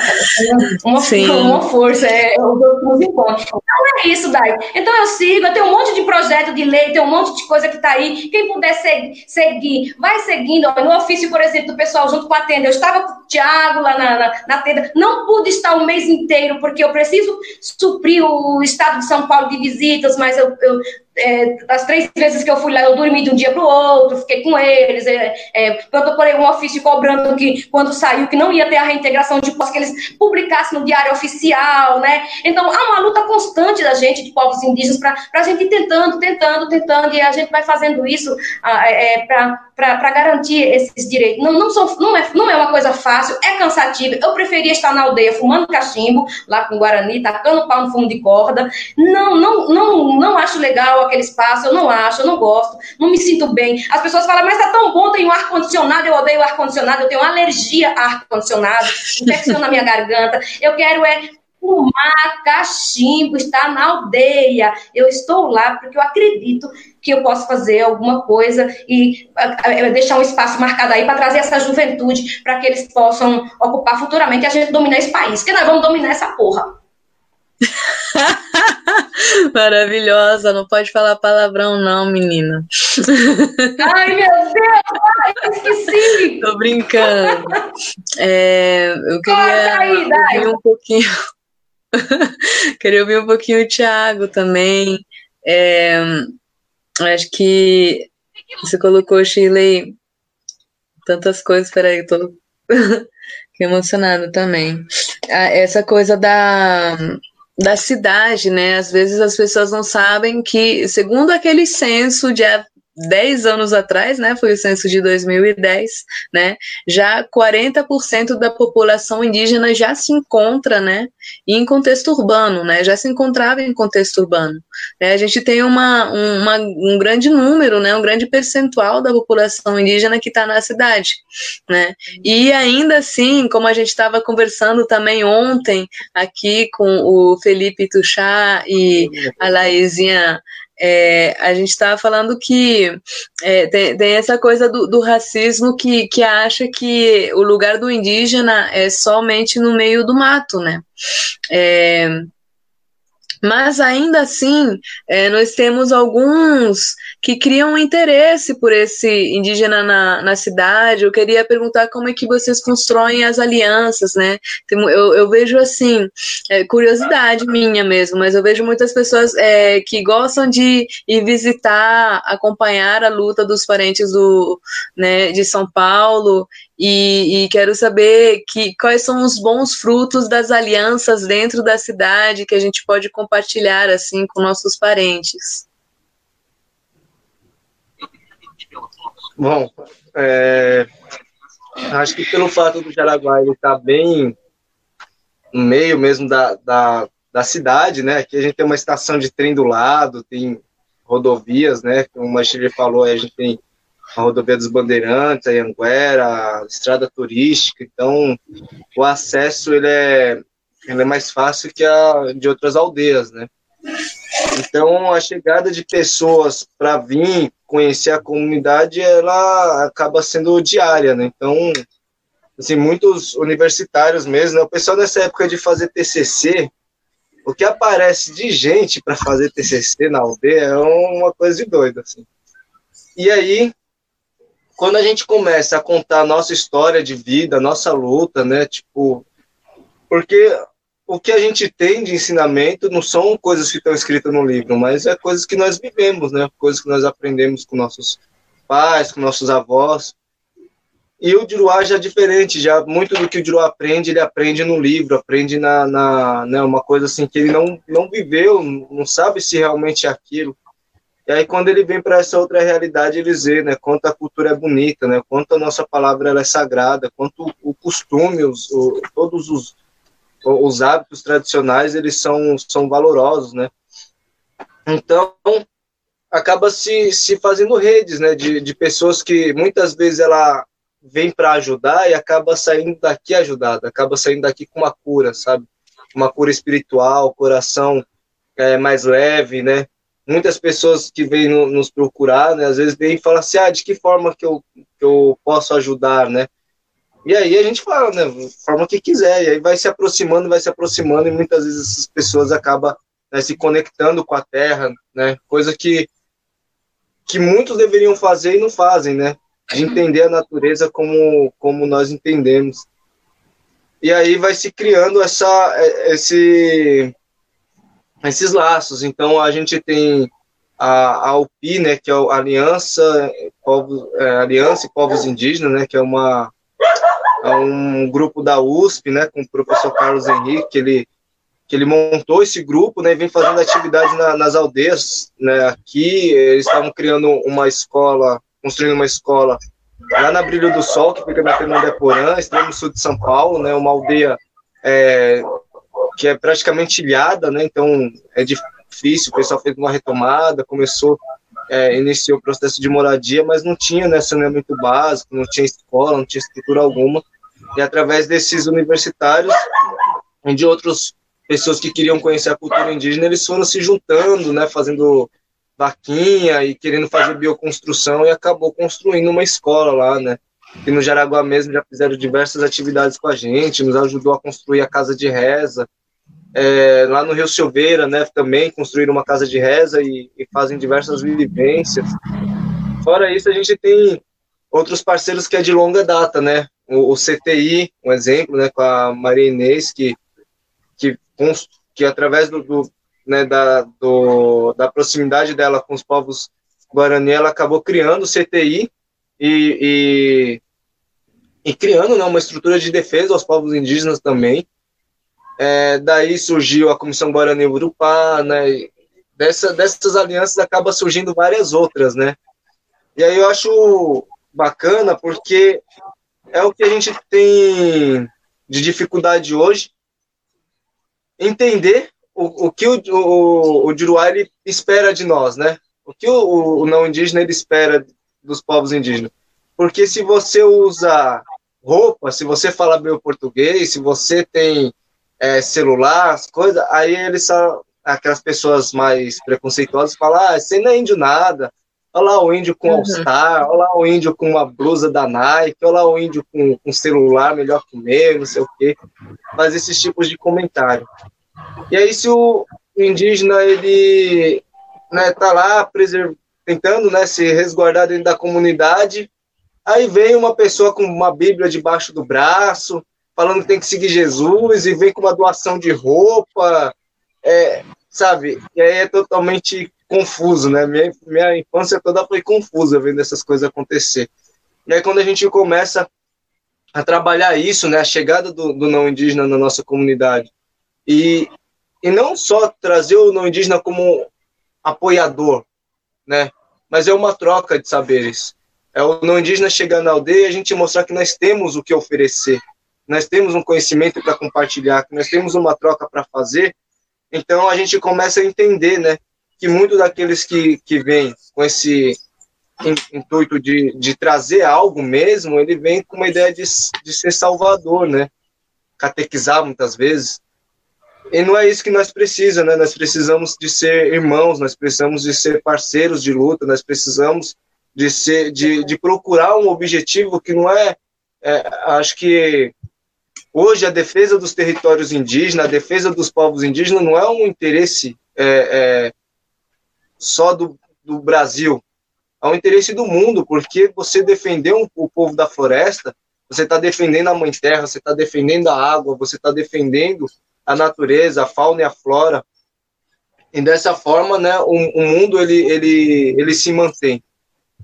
S4: uma, uma força, é, os encontros. Então é isso, Dai. Então eu sigo, eu tenho um monte de projeto de lei, tem um monte de coisa que está aí. Quem puder seguir, seguir vai seguindo. No ofício, por exemplo, do pessoal junto com a tenda, eu estava com o Tiago lá na, na, na, tenda, não pude estar o mês inteiro, porque eu preciso suprir o estado de São Paulo de visitas, mas eu, eu é, as três vezes que eu fui lá, eu dormi de um dia para o outro, fiquei com eles. É, é, protocolei um ofício cobrando que, quando saiu, que não ia ter a reintegração de postos, que eles publicassem no diário oficial, né? Então, há uma luta constante da gente, de povos indígenas, para a gente ir tentando, tentando, tentando, e a gente vai fazendo isso ah, é, é para garantir esses direitos. Não, não, são, não, é, não é uma coisa fácil, é cansativo. Eu preferia estar na aldeia fumando cachimbo, lá com Guarani, tacando pau no fundo de corda. Não, não, não, não acho legal aquele espaço, eu não acho, eu não gosto, não me sinto bem. As pessoas falam, mas tá tão bom, tem um ar-condicionado, eu odeio ar-condicionado, eu tenho alergia a ar-condicionado, infecção na minha garganta, eu quero é fumar cachimbo, estar na aldeia. Eu estou lá porque eu acredito que eu posso fazer alguma coisa e deixar um espaço marcado aí para trazer essa juventude para que eles possam ocupar futuramente e a gente dominar esse país. Que nós vamos dominar essa porra.
S2: Maravilhosa, não pode falar palavrão, não, menina.
S4: Ai, meu Deus, ai, esqueci.
S2: Tô brincando. É, eu queria aí, ouvir um pouquinho. queria ouvir um pouquinho o Thiago também. É, acho que você colocou, Shirley, tantas coisas. Peraí, tô emocionado também. Ah, essa coisa da da cidade, né? Às vezes as pessoas não sabem que, segundo aquele censo de, 10 anos atrás, né, foi o censo de 2010, né, já 40% da população indígena já se encontra, né, em contexto urbano, né, já se encontrava em contexto urbano. Né, a gente tem uma, uma, um grande número, né, um grande percentual da população indígena que está na cidade, né, e ainda assim, como a gente estava conversando também ontem aqui com o Felipe Tuchá e a Laizinha é, a gente estava falando que é, tem, tem, essa coisa do, do, racismo que, que acha que o lugar do indígena é somente no meio do mato, né? É, mas ainda assim, é, nós temos alguns que criam interesse por esse indígena na, na cidade. Eu queria perguntar como é que vocês constroem as alianças, né? Eu, eu vejo assim, é, curiosidade minha mesmo, mas eu vejo muitas pessoas é, que gostam de ir visitar, acompanhar a luta dos parentes do, né, de São Paulo e, e, quero saber que, quais são os bons frutos das alianças dentro da cidade que a gente pode compartilhar assim com nossos parentes.
S5: Bom, é, acho que pelo fato do Jaraguá ele estar tá bem no meio mesmo da, da, da cidade, né? Aqui a gente tem uma estação de trem do lado, tem rodovias, né? Como o Machile falou, a gente tem a rodovia dos Bandeirantes, a Anguera, a estrada turística, então o acesso ele é, ele é mais fácil que a de outras aldeias, né? Então a chegada de pessoas para vir conhecer a comunidade, ela acaba sendo diária, né? Então, assim, muitos universitários mesmo, né? o pessoal nessa época de fazer TCC, o que aparece de gente para fazer TCC na aldeia é uma coisa de doido, assim. E aí, quando a gente começa a contar a nossa história de vida, a nossa luta, né? Tipo, porque o que a gente tem de ensinamento não são coisas que estão escritas no livro, mas é coisas que nós vivemos, né? Coisas que nós aprendemos com nossos pais, com nossos avós. E o Diruá já é diferente, já muito do que o Diruá aprende, ele aprende no livro, aprende na, na né, uma coisa assim que ele não, não viveu, não sabe se realmente é aquilo. E aí, quando ele vem para essa outra realidade, ele vê né, quanto a cultura é bonita, né, quanto a nossa palavra é sagrada, quanto o costume, os, o, todos os, os hábitos tradicionais, eles são, são valorosos, né. Então, acaba se, se fazendo redes, né, de, de pessoas que muitas vezes ela vem para ajudar e acaba saindo daqui ajudada, acaba saindo daqui com uma cura, sabe? Uma cura espiritual, coração é, mais leve, né? muitas pessoas que vêm no, nos procurar, né, às vezes vêm e falam assim, ah, de que forma que eu, que eu posso ajudar, né? E aí a gente fala, né, forma que quiser, e aí vai se aproximando, vai se aproximando, e muitas vezes essas pessoas acabam né, se conectando com a terra, né, coisa que, que muitos deveriam fazer e não fazem, né, de entender a natureza como, como nós entendemos. E aí vai se criando essa, esse, esses laços. Então a gente tem a, a UPI, né, que é a Aliança, Povos, é, Aliança e Povos Indígenas, né, que é uma é um grupo da USP, né, com o professor Carlos Henrique, que ele que ele montou esse grupo, né, e vem fazendo atividades na, nas aldeias, né, aqui eles estavam criando uma escola, construindo uma escola lá na Brilho do Sol, que fica na Fernanda Porã, extremo sul de São Paulo, né, uma aldeia é, que é praticamente ilhada, né? Então é difícil. O pessoal fez uma retomada, começou, é, iniciou o processo de moradia, mas não tinha né, saneamento básico, não tinha escola, não tinha estrutura alguma. E através desses universitários, de outras pessoas que queriam conhecer a cultura indígena, eles foram se juntando, né? Fazendo vaquinha e querendo fazer bioconstrução e acabou construindo uma escola lá, né? E no Jaraguá mesmo já fizeram diversas atividades com a gente, nos ajudou a construir a casa de reza, é, lá no Rio Silveira, né, também construíram uma casa de reza e, e, fazem diversas vivências. Fora isso, a gente tem outros parceiros que é de longa data, né, o, o CTI, um exemplo, né, com a Maria Inês, que, que, que através do, do, né, da, do, da proximidade dela com os povos Guarani, ela acabou criando o CTI e, e, e criando né, uma estrutura de defesa aos povos indígenas também, é, daí surgiu a Comissão Guarani Urupá, né? Dessa, dessas alianças acaba surgindo várias outras, né? E aí eu acho bacana porque é o que a gente tem de dificuldade hoje, entender o, o que o, o, o Juruá espera de nós, né? O que o, o não indígena ele espera dos povos indígenas. Porque se você usa roupa, se você fala bem o português, se você tem é, celular, as coisas, aí eles são aquelas pessoas mais preconceituosas falam, ah, você não é índio nada, olha lá o índio com uhum. All-Star, olha lá o índio com uma blusa da Nike, olha lá o índio com um celular melhor que o meu, não sei o quê, faz esses tipos de comentário. E aí se o indígena, ele né, tá lá tentando né, se resguardar dentro da comunidade, aí vem uma pessoa com uma bíblia debaixo do braço, falando que tem que seguir Jesus, e vem com uma doação de roupa, é, sabe? E aí é totalmente confuso, né? Minha, minha infância toda foi confusa vendo essas coisas acontecer. E aí quando a gente começa a trabalhar isso, né? A chegada do, do não indígena na nossa comunidade, e, e não só trazer o não indígena como apoiador, né? Mas é uma troca de saberes. É o não indígena chegar na aldeia e a gente mostrar que nós temos o que oferecer, nós temos um conhecimento para compartilhar, que nós temos uma troca para fazer. Então a gente começa a entender, né? Que muitos daqueles que, que vêm com esse intuito de, de trazer algo mesmo, ele vem com uma ideia de, de ser salvador, né? Catequizar muitas vezes. E não é isso que nós precisamos, né? Nós precisamos de ser irmãos, nós precisamos de ser parceiros de luta, nós precisamos de ser, de, de procurar um objetivo que não é, é acho que hoje a defesa dos territórios indígenas, a defesa dos povos indígenas não é um interesse é, é, só do, do Brasil, é um interesse do mundo, porque você defender um, o povo da floresta, você está defendendo a mãe terra, você está defendendo a água, você está defendendo a natureza, a fauna e a flora. E dessa forma, né, o, o mundo ele, ele, ele se mantém.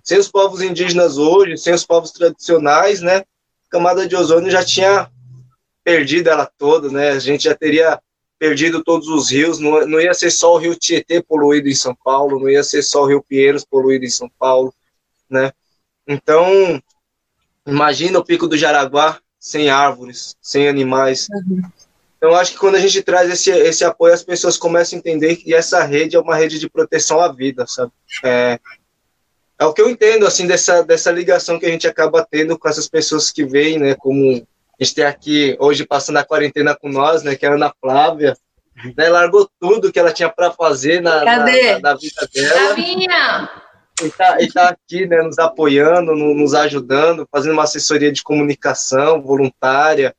S5: Sem os povos indígenas hoje, sem os povos tradicionais, né, a camada de ozônio já tinha perdido ela toda, né? A gente já teria perdido todos os rios, não, não ia ser só o rio Tietê poluído em São Paulo, não ia ser só o rio Pinheiros poluído em São Paulo, né? Então, imagina o Pico do Jaraguá sem árvores, sem animais. Então, acho que quando a gente traz esse, esse apoio, as pessoas começam a entender que essa rede é uma rede de proteção à vida, sabe? É, é o que eu entendo, assim, dessa, dessa ligação que a gente acaba tendo com essas pessoas que vêm, né? Como a gente tem aqui hoje passando a quarentena com nós, né? Que é a Ana Flávia, né, largou tudo que ela tinha para fazer na, na, na, na, vida dela.
S4: Flavinha!
S5: E tá, e tá aqui, né, nos apoiando, no, nos ajudando, fazendo uma assessoria de comunicação voluntária,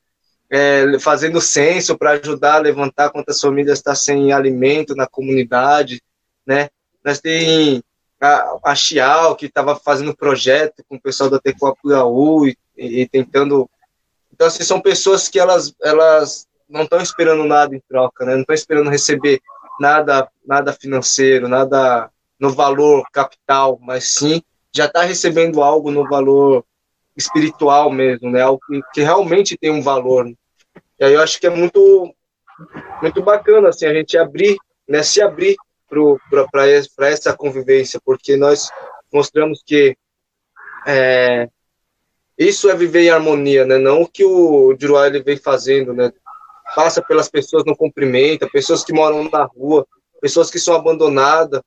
S5: é, fazendo censo para ajudar a levantar quantas famílias estão tá sem alimento na comunidade, né? Nós tem a, a Chial, que estava fazendo projeto com o pessoal da Tecoapuaú e, e, e tentando... Então, assim, são pessoas que elas, elas não estão esperando nada em troca, né? Não estão esperando receber nada, nada financeiro, nada no valor capital, mas sim já está recebendo algo no valor espiritual mesmo, né? Algo que, que realmente tem um valor. E aí eu acho que é muito muito bacana assim a gente abrir, né? Se abrir para essa convivência, porque nós mostramos que é, isso é viver em harmonia, né? Não o que o Juruá ele vem fazendo, né? Passa pelas pessoas, não cumprimenta, pessoas que moram na rua, pessoas que são abandonadas,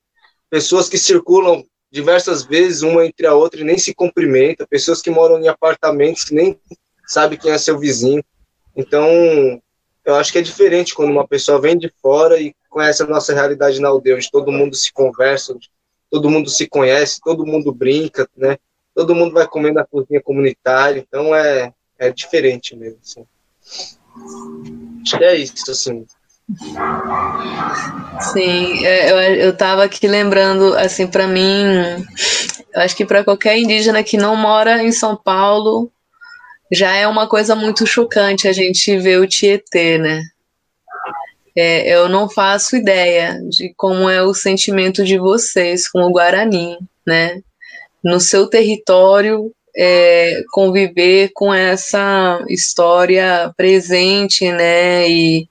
S5: pessoas que circulam diversas vezes uma entre a outra e nem se cumprimenta, pessoas que moram em apartamentos que nem sabe quem é seu vizinho. Então, eu acho que é diferente quando uma pessoa vem de fora e conhece a nossa realidade na aldeia, onde todo mundo se conversa, todo mundo se conhece, todo mundo brinca, né? Todo mundo vai comer na cozinha comunitária, então é, é diferente mesmo. Assim. Acho que é isso, assim.
S2: Sim, é, eu, eu tava aqui lembrando, assim, para mim, eu acho que para qualquer indígena que não mora em São Paulo, já é uma coisa muito chocante a gente ver o Tietê, né? É, eu não faço ideia de como é o sentimento de vocês com o Guarani, né? No seu território, é, conviver com essa história presente, né? E,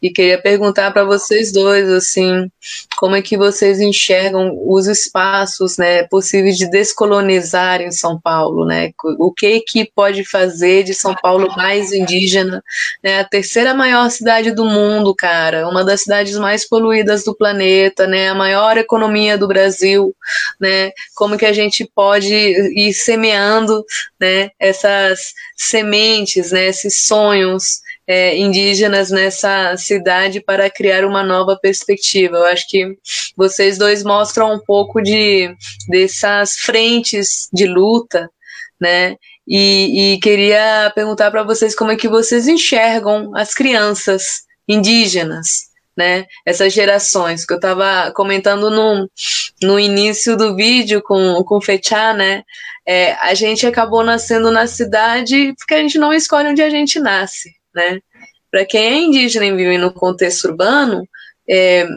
S2: E queria perguntar para vocês dois, assim, como é que vocês enxergam os espaços, né, possíveis de descolonizar em São Paulo, né? O que que pode fazer de São Paulo mais indígena, né? A terceira maior cidade do mundo, cara, uma das cidades mais poluídas do planeta, né? A maior economia do Brasil, né? Como que a gente pode ir semeando, né? Essas sementes, né? Esses sonhos é, indígenas nessa cidade para criar uma nova perspectiva. Eu acho que vocês dois mostram um pouco de dessas frentes de luta, né? E, e queria perguntar para vocês como é que vocês enxergam as crianças indígenas, né? Essas gerações que eu estava comentando no, no início do vídeo com, com Fechá, né? É, a gente acabou nascendo na cidade porque a gente não escolhe onde a gente nasce, né? Para quem é indígena e vive no contexto urbano, é,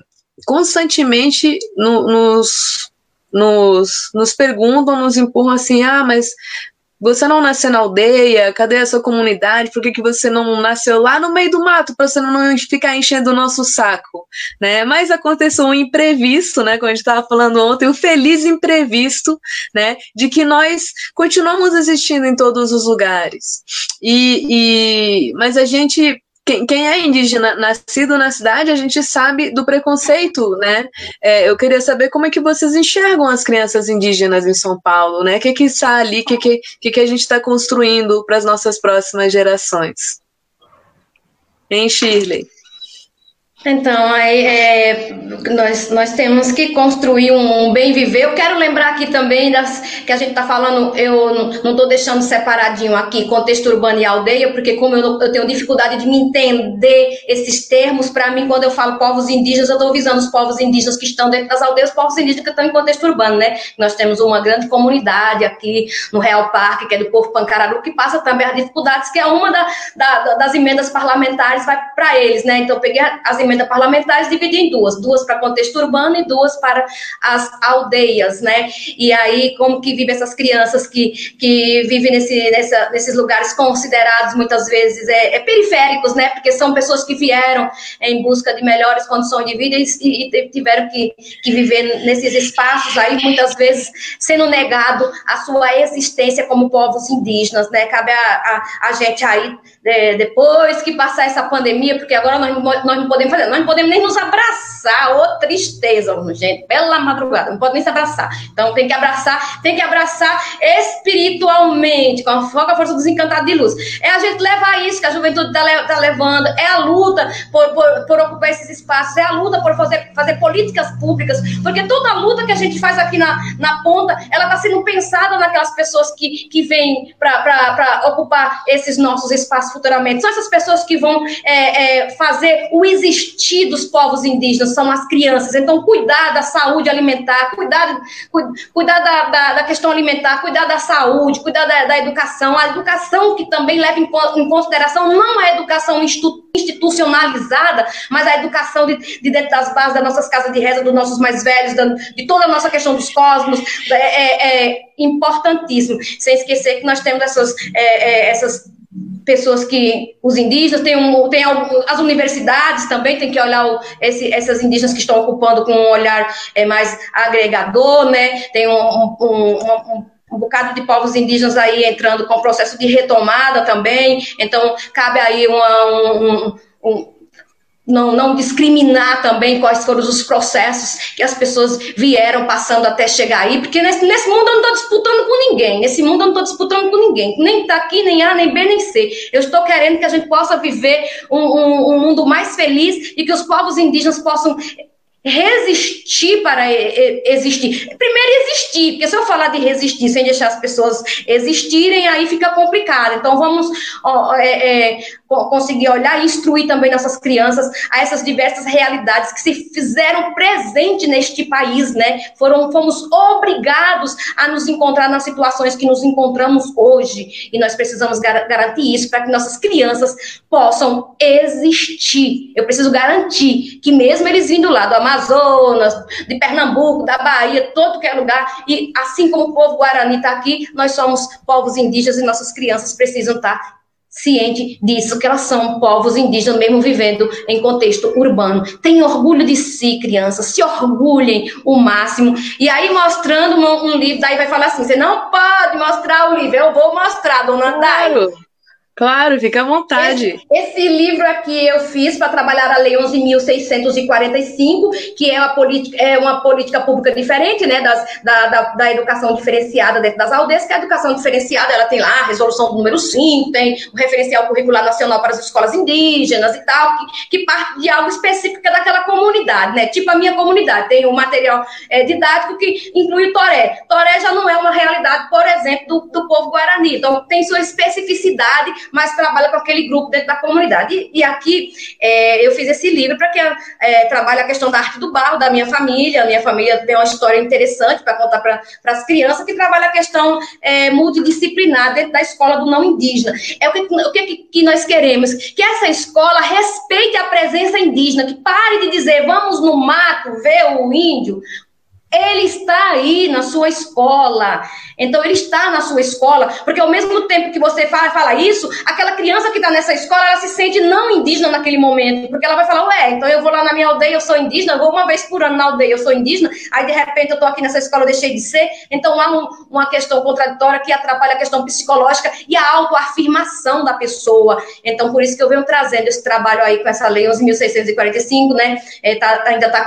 S2: constantemente no, nos, nos, nos perguntam, nos empurram assim, ah, mas você não nasceu na aldeia? Cadê a sua comunidade? Por que, que você não nasceu lá no meio do mato para você não ficar enchendo o nosso saco? Né? Mas aconteceu um imprevisto, né? Como a gente estava falando ontem, o um feliz imprevisto, né? De que nós continuamos existindo em todos os lugares. E, e mas a gente quem, quem, é indígena nascido na cidade, a gente sabe do preconceito, né? É, eu queria saber como é que vocês enxergam as crianças indígenas em São Paulo, né? O que, que está ali, o que, que, que a gente está construindo para as nossas próximas gerações? Em Shirley?
S4: Então, aí, é, nós, nós temos que construir um bem viver. Eu quero lembrar aqui também das, que a gente está falando, eu não estou deixando separadinho aqui contexto urbano e aldeia, porque como eu, eu tenho dificuldade de me entender esses termos, para mim, quando eu falo povos indígenas, eu estou visando os povos indígenas que estão dentro das aldeias, os povos indígenas que estão em contexto urbano, né? Nós temos uma grande comunidade aqui no Real Parque, que é do povo Pancararu, que passa também as dificuldades, que é uma da, da, das emendas parlamentares, vai para eles, né? Então, eu peguei as emendas emenda parlamentar dividida em duas, duas para contexto urbano e duas para as aldeias, né? E aí, como que vivem essas crianças que, que vivem nesse, nessa, nesses lugares considerados muitas vezes é, é, periféricos, né? Porque são pessoas que vieram em busca de melhores condições de vida e, e tiveram que, que viver nesses espaços aí, muitas vezes sendo negado a sua existência como povos indígenas, né? Cabe a, a, a gente aí, é, depois que passar essa pandemia, porque agora nós, nós não podemos fazer nós não podemos nem nos abraçar, ô tristeza, gente, bela madrugada, não pode nem se abraçar. Então tem que abraçar, tem que abraçar espiritualmente, com a foca força dos encantados de luz. É a gente levar isso que a juventude está tá levando, é a luta por, por, por, ocupar esses espaços, é a luta por fazer, fazer políticas públicas, porque toda luta que a gente faz aqui na, na ponta, ela está sendo pensada naquelas pessoas que, que vêm para ocupar esses nossos espaços futuramente. São essas pessoas que vão é, é, fazer o existir dos povos indígenas são as crianças. Então, cuidar da saúde alimentar, cuidar, cuidar da, da, da questão alimentar, cuidar da saúde, cuidar da, da, educação. A educação que também leva em, em consideração não a educação institucionalizada, mas a educação de, de, dentro das bases das nossas casas de reza, dos nossos mais velhos, de toda a nossa questão dos cosmos, é, é, é importantíssimo. Sem esquecer que nós temos essas, é, é essas pessoas que os indígenas tem, um, tem as universidades também tem que olhar o, esse, essas indígenas que estão ocupando com um olhar é, mais agregador, né? Tem um, um, um, bocado de povos indígenas aí entrando com processo de retomada também, então cabe aí uma, um, um, não, não discriminar também quais foram os processos que as pessoas vieram passando até chegar aí, porque nesse, nesse mundo eu não estou disputando com ninguém, nesse mundo eu não estou disputando com ninguém, nem está aqui, nem A, nem B, nem C. Eu estou querendo que a gente possa viver um, um, um mundo mais feliz e que os povos indígenas possam resistir para existir. Primeiro existir, porque se eu falar de resistir sem deixar as pessoas existirem, aí fica complicado. Então vamos ó, é, é, conseguir olhar e instruir também nossas crianças a essas diversas realidades que se fizeram presente neste país, né? Foram, fomos obrigados a nos encontrar nas situações que nos encontramos hoje. E nós precisamos gar garantir isso para que nossas crianças possam existir. Eu preciso garantir que mesmo eles vindo lá do Amazonas, de Pernambuco, da Bahia, todo que é lugar. E assim como o povo guarani está aqui, nós somos povos indígenas e nossas crianças precisam estar tá ciente disso, que elas são povos indígenas, mesmo vivendo em contexto urbano. Tenham orgulho de si, crianças, se orgulhem o máximo. E aí, mostrando um, um livro, daí vai falar assim: você não pode mostrar o livro, eu vou mostrar, dona. Dai.
S2: Claro, fica à vontade.
S4: Esse, esse livro aqui eu fiz para trabalhar a Lei 11.645, que é uma, política, é uma política pública diferente né, das, da, da, da, educação diferenciada dentro das aldeias, que a educação diferenciada ela tem lá a resolução número 5, tem o referencial curricular nacional para as escolas indígenas e tal, que, que parte de algo específico daquela comunidade, né? Tipo a minha comunidade, tem um material é, didático que inclui Toré. Toré já não é uma realidade, por exemplo, do, do povo guarani, então tem sua especificidade mas trabalha com aquele grupo dentro da comunidade. E, e aqui é, eu fiz esse livro para que é, trabalhe a questão da arte do barro, da minha família. A minha família tem uma história interessante para contar para as crianças, que trabalha a questão é, multidisciplinar dentro da escola do não indígena. É o que, o que, que nós queremos? Que essa escola respeite a presença indígena, que pare de dizer vamos no mato ver o índio, ele está aí na sua escola. Então, ele está na sua escola, porque ao mesmo tempo que você fala, fala isso, aquela criança que está nessa escola, ela se sente não indígena naquele momento, porque ela vai falar, ué, então eu vou lá na minha aldeia, eu sou indígena, eu vou uma vez por ano na aldeia, eu sou indígena, aí de repente eu estou aqui nessa escola, eu deixei de ser. Então, há um, uma questão contraditória que atrapalha a questão psicológica e a autoafirmação da pessoa. Então, por isso que eu venho trazendo esse trabalho aí com essa lei 11.645, né? É, tá, ainda está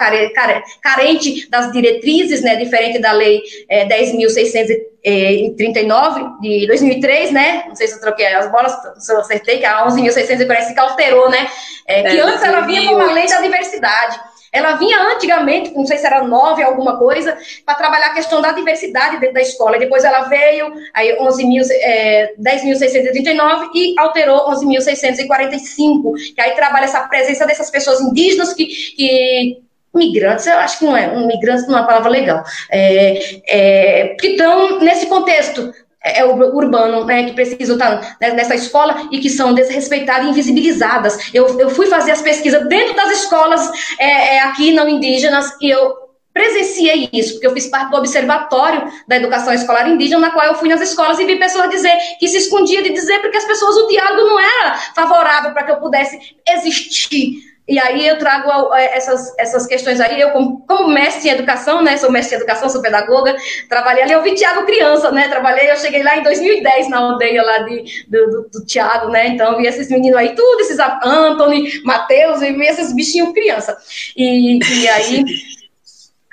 S4: carente das diretrizes, né? Diferente da lei é, 10.645 é, em 39 de 2003, né? Não sei se eu troquei as bolas, se eu acertei, que a 11.645 alterou, né? É, que é, antes ela vinha com uma lei da diversidade. Ela vinha antigamente, não sei se era nove alguma coisa, para trabalhar a questão da diversidade dentro da escola. E depois ela veio, aí 11 mil, é, 10.639 e alterou 11.645, que aí trabalha essa presença dessas pessoas indígenas que, que migrantes, eu acho que não é, um migrante não é uma palavra legal, é, é, que estão nesse contexto é, é urbano, né, que precisam estar nessa escola e que são desrespeitadas e invisibilizadas. Eu, eu fui fazer as pesquisas dentro das escolas é, é, aqui não indígenas e eu presenciei isso, porque eu fiz parte do observatório da educação escolar indígena, na qual eu fui nas escolas e vi pessoas dizer que se escondia de dizer porque as pessoas, o diálogo não era favorável para que eu pudesse existir. E aí eu trago essas, essas questões aí, eu como, como, mestre em educação, né, sou mestre em educação, sou pedagoga, trabalhei ali, eu vi Tiago criança, né, trabalhei, eu cheguei lá em 2010 na aldeia lá de, do, do, do Tiago, né, então vi esses meninos aí, tudo, esses Anthony, Matheus, e vi esses bichinhos criança. E, e aí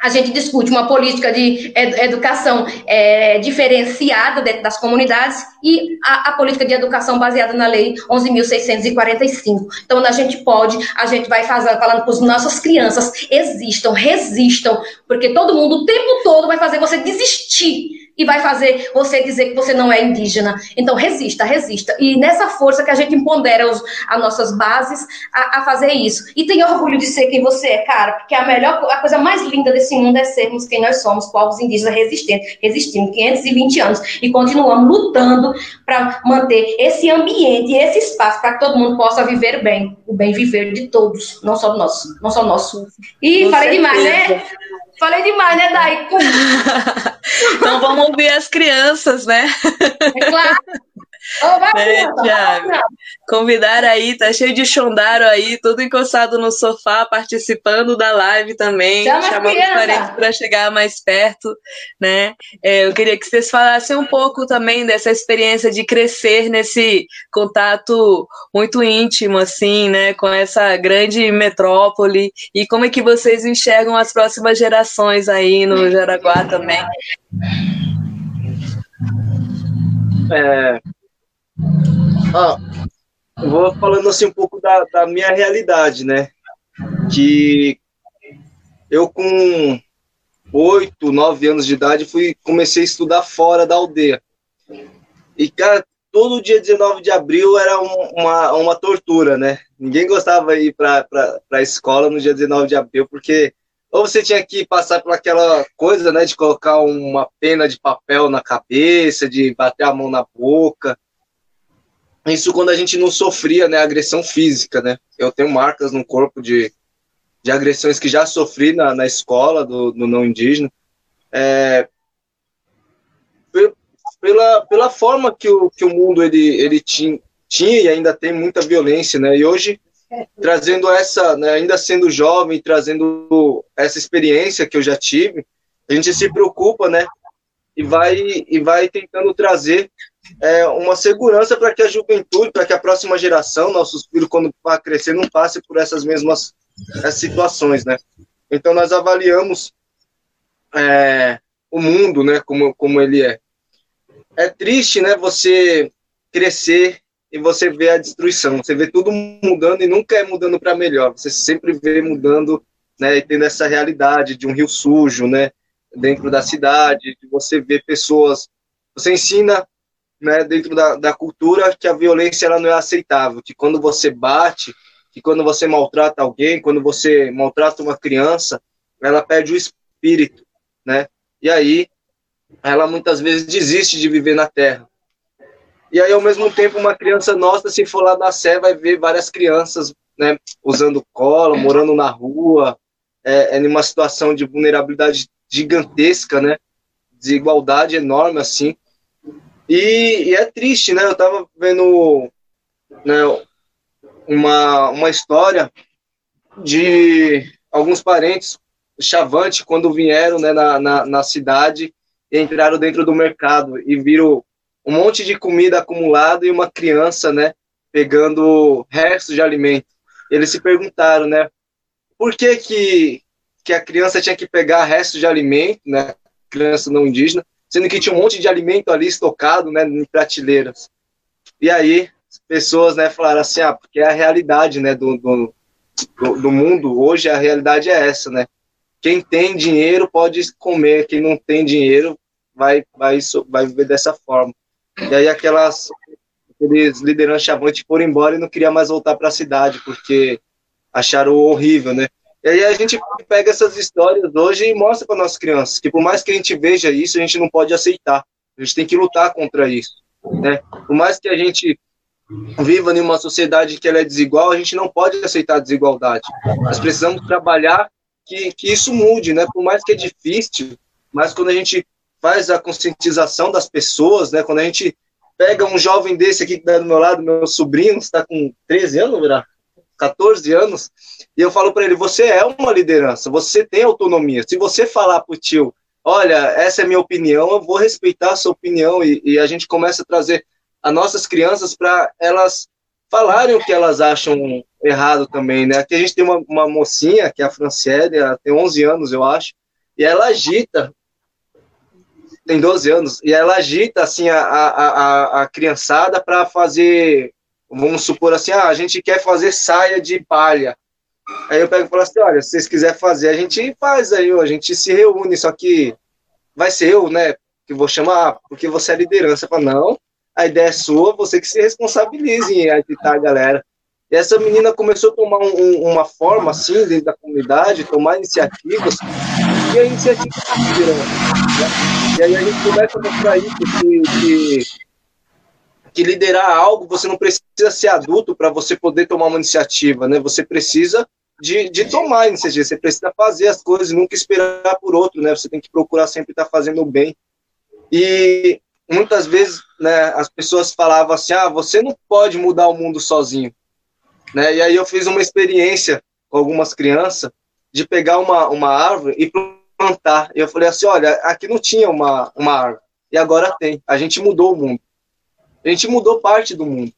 S4: a gente discute uma política de educação é, diferenciada dentro das comunidades e a, a, política de educação baseada na lei 11.645. Então, a gente pode, a gente vai fazer, falando para as nossas crianças, existam, resistam, porque todo mundo o tempo todo vai fazer você desistir e vai fazer você dizer que você não é indígena. Então, resista, resista. E nessa força que a gente empodera os, as nossas bases a, a, fazer isso. E tenha orgulho de ser quem você é, cara, porque a melhor, a coisa mais linda desse mundo é sermos quem nós somos, povos indígenas resistentes. Resistimos 520 anos e continuamos lutando para manter esse ambiente, esse espaço, para que todo mundo possa viver bem, o bem viver de todos, não só nosso, não só nosso. E falei demais, né? Falei demais, né, Dai?
S2: então vamos ouvir as crianças, né?
S4: É claro. Oh, vai, né,
S2: Tiago? Convidar aí, tá cheio de chondaro aí, tudo encostado no sofá, participando da live também,
S4: Chama
S2: chamando os parentes para chegar mais perto, né? É, eu queria que vocês falassem um pouco também dessa experiência de crescer nesse contato muito íntimo, assim, né, com essa grande metrópole e como é que vocês enxergam as próximas gerações aí no Jaraguá também.
S5: É, ah, vou falando assim um pouco da, da minha realidade, né? Que eu com oito, nove anos de idade fui comecei a estudar fora da aldeia. E cara, todo dia 19 de abril era um, uma, uma tortura, né? Ninguém gostava de ir para a escola no dia 19 de abril, porque ou você tinha que passar por aquela coisa, né, de colocar uma pena de papel na cabeça, de bater a mão na boca, isso quando a gente não sofria, né, agressão física, né? Eu tenho marcas no corpo de, de agressões que já sofri na, na escola do, do não indígena. É, pela, pela forma que o, que o mundo ele, ele tinha, tinha e ainda tem muita violência, né? E hoje trazendo essa, né, ainda sendo jovem, trazendo essa experiência que eu já tive, a gente se preocupa, né? E vai e vai tentando trazer é, uma segurança para que a juventude, para que a próxima geração, nossos filhos, quando para crescer, não passe por essas mesmas essas situações, né? Então nós avaliamos é, o mundo, né, como, como ele é. É triste, né, você crescer e você vê a destruição, você vê tudo mudando e nunca é mudando para melhor, você sempre vê mudando, né, e tendo essa realidade de um rio sujo, né, dentro da cidade, de você ver pessoas, você ensina, né, dentro da, da cultura que a violência ela não é aceitável, que quando você bate, que quando você maltrata alguém, quando você maltrata uma criança, ela perde o espírito, né? E aí ela muitas vezes desiste de viver na Terra. E aí, ao mesmo tempo, uma criança nossa, se for lá da Sé, vai ver várias crianças né, usando cola, morando na rua, é, é numa situação de vulnerabilidade gigantesca, né? Desigualdade enorme, assim. E, e, é triste, né? Eu tava vendo né, uma, uma história de alguns parentes Chavante, quando vieram né, na, na, na cidade, entraram dentro do mercado e viram um monte de comida acumulada e uma criança, né, pegando restos de alimento. Eles se perguntaram, né, por que que, que a criança tinha que pegar restos de alimento, né, criança não indígena, sendo que tinha um monte de alimento ali estocado, né, em prateleiras. E aí, as pessoas, né, falaram assim, ah, porque é a realidade, né, do, do, do mundo, hoje a realidade é essa, né, quem tem dinheiro pode comer, quem não tem dinheiro vai, vai, vai viver dessa forma. E aí aquelas aqueles lideranças chavantes foram embora e não queria mais voltar para a cidade, porque acharam horrível, né? E aí a gente pega essas histórias hoje e mostra para nossas crianças que por mais que a gente veja isso, a gente não pode aceitar. A gente tem que lutar contra isso, né? Por mais que a gente viva em uma sociedade que ela é desigual, a gente não pode aceitar a desigualdade. Nós precisamos trabalhar que, que isso mude, né? Por mais que é difícil, mas quando a gente faz a conscientização das pessoas, né? Quando a gente pega um jovem desse aqui que está do meu lado, meu sobrinho, está com 13 anos, verá? 14 anos, e eu falo para ele: você é uma liderança, você tem autonomia. Se você falar para o tio, olha, essa é minha opinião, eu vou respeitar a sua opinião, e, e a gente começa a trazer as nossas crianças para elas falarem o que elas acham errado também, né? Aqui a gente tem uma, uma mocinha, que é a Franciele, ela tem 11 anos, eu acho, e ela agita, tem 12 anos, e ela agita, assim, a, a, a, a criançada para fazer, vamos supor assim, ah, a gente quer fazer saia de palha. Aí eu pego e falo assim, olha, se vocês quiserem fazer, a gente faz aí, a gente se reúne, só que vai ser eu, né, que vou chamar, porque você é liderança. Falo, não, a ideia é sua, você que se responsabilize em agitar a galera. E essa menina começou a tomar um, uma forma, assim, dentro da comunidade, tomar iniciativas, e a iniciativa está virando. Né? E aí a gente começa a mostrar isso, que, que, que liderar algo, você não precisa ser adulto para você poder tomar uma iniciativa, né? Você precisa de, de tomar iniciativa, você precisa fazer as coisas, nunca esperar por outro, né? Você tem que procurar sempre estar fazendo o bem. E muitas vezes né, as pessoas falavam assim: ah, você não pode mudar o mundo sozinho. Né? E aí eu fiz uma experiência com algumas crianças de pegar uma, uma árvore e plantar. E eu falei assim: olha, aqui não tinha uma, uma árvore, e agora tem. A gente mudou o mundo. A gente mudou parte do mundo.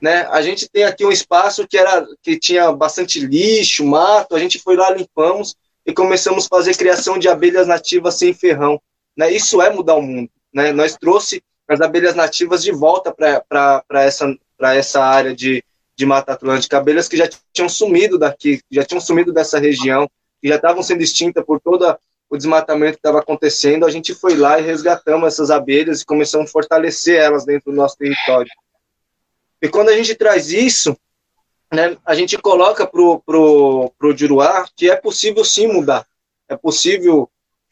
S5: Né? A gente tem aqui um espaço que era que tinha bastante lixo, mato. A gente foi lá, limpamos e começamos a fazer criação de abelhas nativas sem ferrão. Né? Isso é mudar o mundo né, nós trouxe as abelhas nativas de volta para essa, essa área de, de Mata Atlântica, abelhas que já tinham sumido daqui, já tinham sumido dessa região, que já estavam sendo extintas por todo o desmatamento estava acontecendo, a gente foi lá e resgatamos essas abelhas e começamos a fortalecer elas dentro do nosso território. E quando a gente traz isso, né, a gente coloca para o pro, pro Juruá que é possível sim mudar, é possível,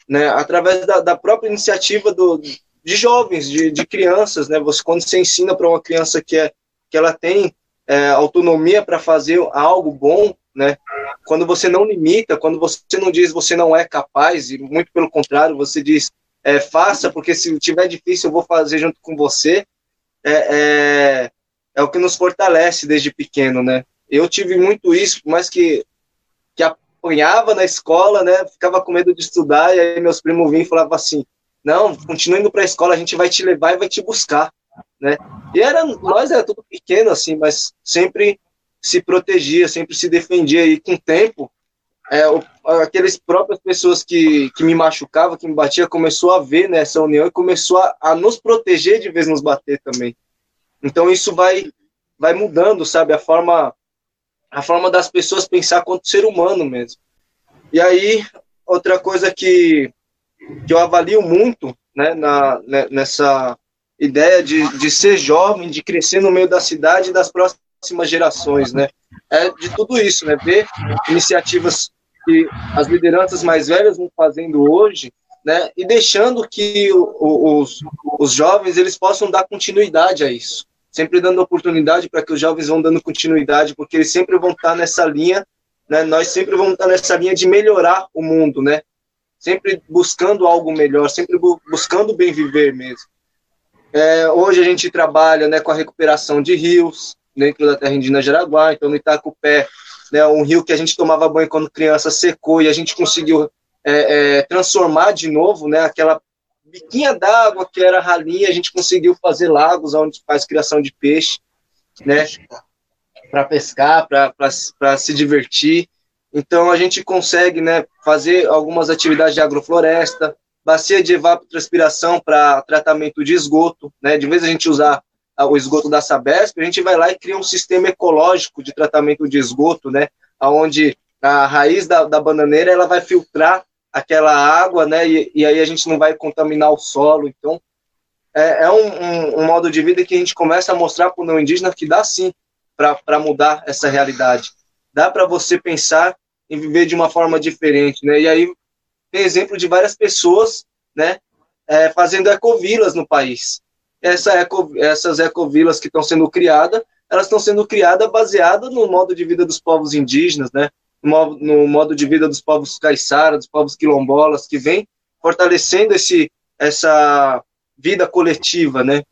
S5: né, através da, da própria iniciativa do, de jovens, de, de crianças, né? Você quando você ensina para uma criança que é que ela tem é, autonomia para fazer algo bom, né? Quando você não limita, quando você não diz você não é capaz, e muito pelo contrário, você diz é, faça, porque se tiver difícil eu vou fazer junto com você, é, é, é o que nos fortalece desde pequeno, né? Eu tive muito isso, mais que, que apanhava na escola, né? Ficava com medo de estudar, e aí meus primos vinham e falavam assim, não, continue indo para a escola, a gente vai te levar e vai te buscar, né? E era, nós era tudo pequeno, assim, mas sempre se protegia, sempre se defendia, e com o tempo, é, aquelas próprias pessoas que, que me machucavam, que me batia, começou a ver nessa união e começou a, a nos proteger de vez nos bater também. Então isso vai vai mudando, sabe, a forma a forma das pessoas pensar quanto ser humano mesmo. E aí outra coisa que que eu avalio muito, né, na, né, nessa ideia de, de ser jovem, de crescer no meio da cidade e das próximas gerações, né? É de tudo isso, né? Ver iniciativas que as lideranças mais velhas vão fazendo hoje, né? E deixando que os, os jovens eles possam dar continuidade a isso, sempre dando oportunidade para que os jovens vão dando continuidade, porque eles sempre vão estar nessa linha, né? Nós sempre vamos estar nessa linha de melhorar o mundo, né? Sempre buscando algo melhor, sempre bu buscando bem viver mesmo. É, hoje a gente trabalha né, com a recuperação de rios dentro da terra indígena Jaraguá, então no Itacupé, né, um rio que a gente tomava banho quando criança secou e a gente conseguiu é, é, transformar de novo, né, aquela biquinha d'água que era ralinha, a gente conseguiu fazer lagos onde faz criação de peixe, né, para pescar, para se divertir. Então a gente consegue, né, fazer algumas atividades de agrofloresta, bacia de evapotranspiração para tratamento de esgoto, né? De vez a gente usar o esgoto da Sabesp, a gente vai lá e cria um sistema ecológico de tratamento de esgoto, né? Onde a raiz da, da bananeira ela vai filtrar aquela água, né? E, e, aí a gente não vai contaminar o solo. Então, é, é um, um, um, modo de vida que a gente começa a mostrar para o não indígena que dá sim para mudar essa realidade. Dá para você pensar em viver de uma forma diferente, né? E aí tem exemplo de várias pessoas, né, é, fazendo ecovilas no país. Essa eco, essas ecovilas que estão sendo criadas, elas estão sendo criadas baseadas no modo de vida dos povos indígenas, né, no, modo de vida dos povos caiçara, dos povos quilombolas, que vem fortalecendo esse, essa vida coletiva, né.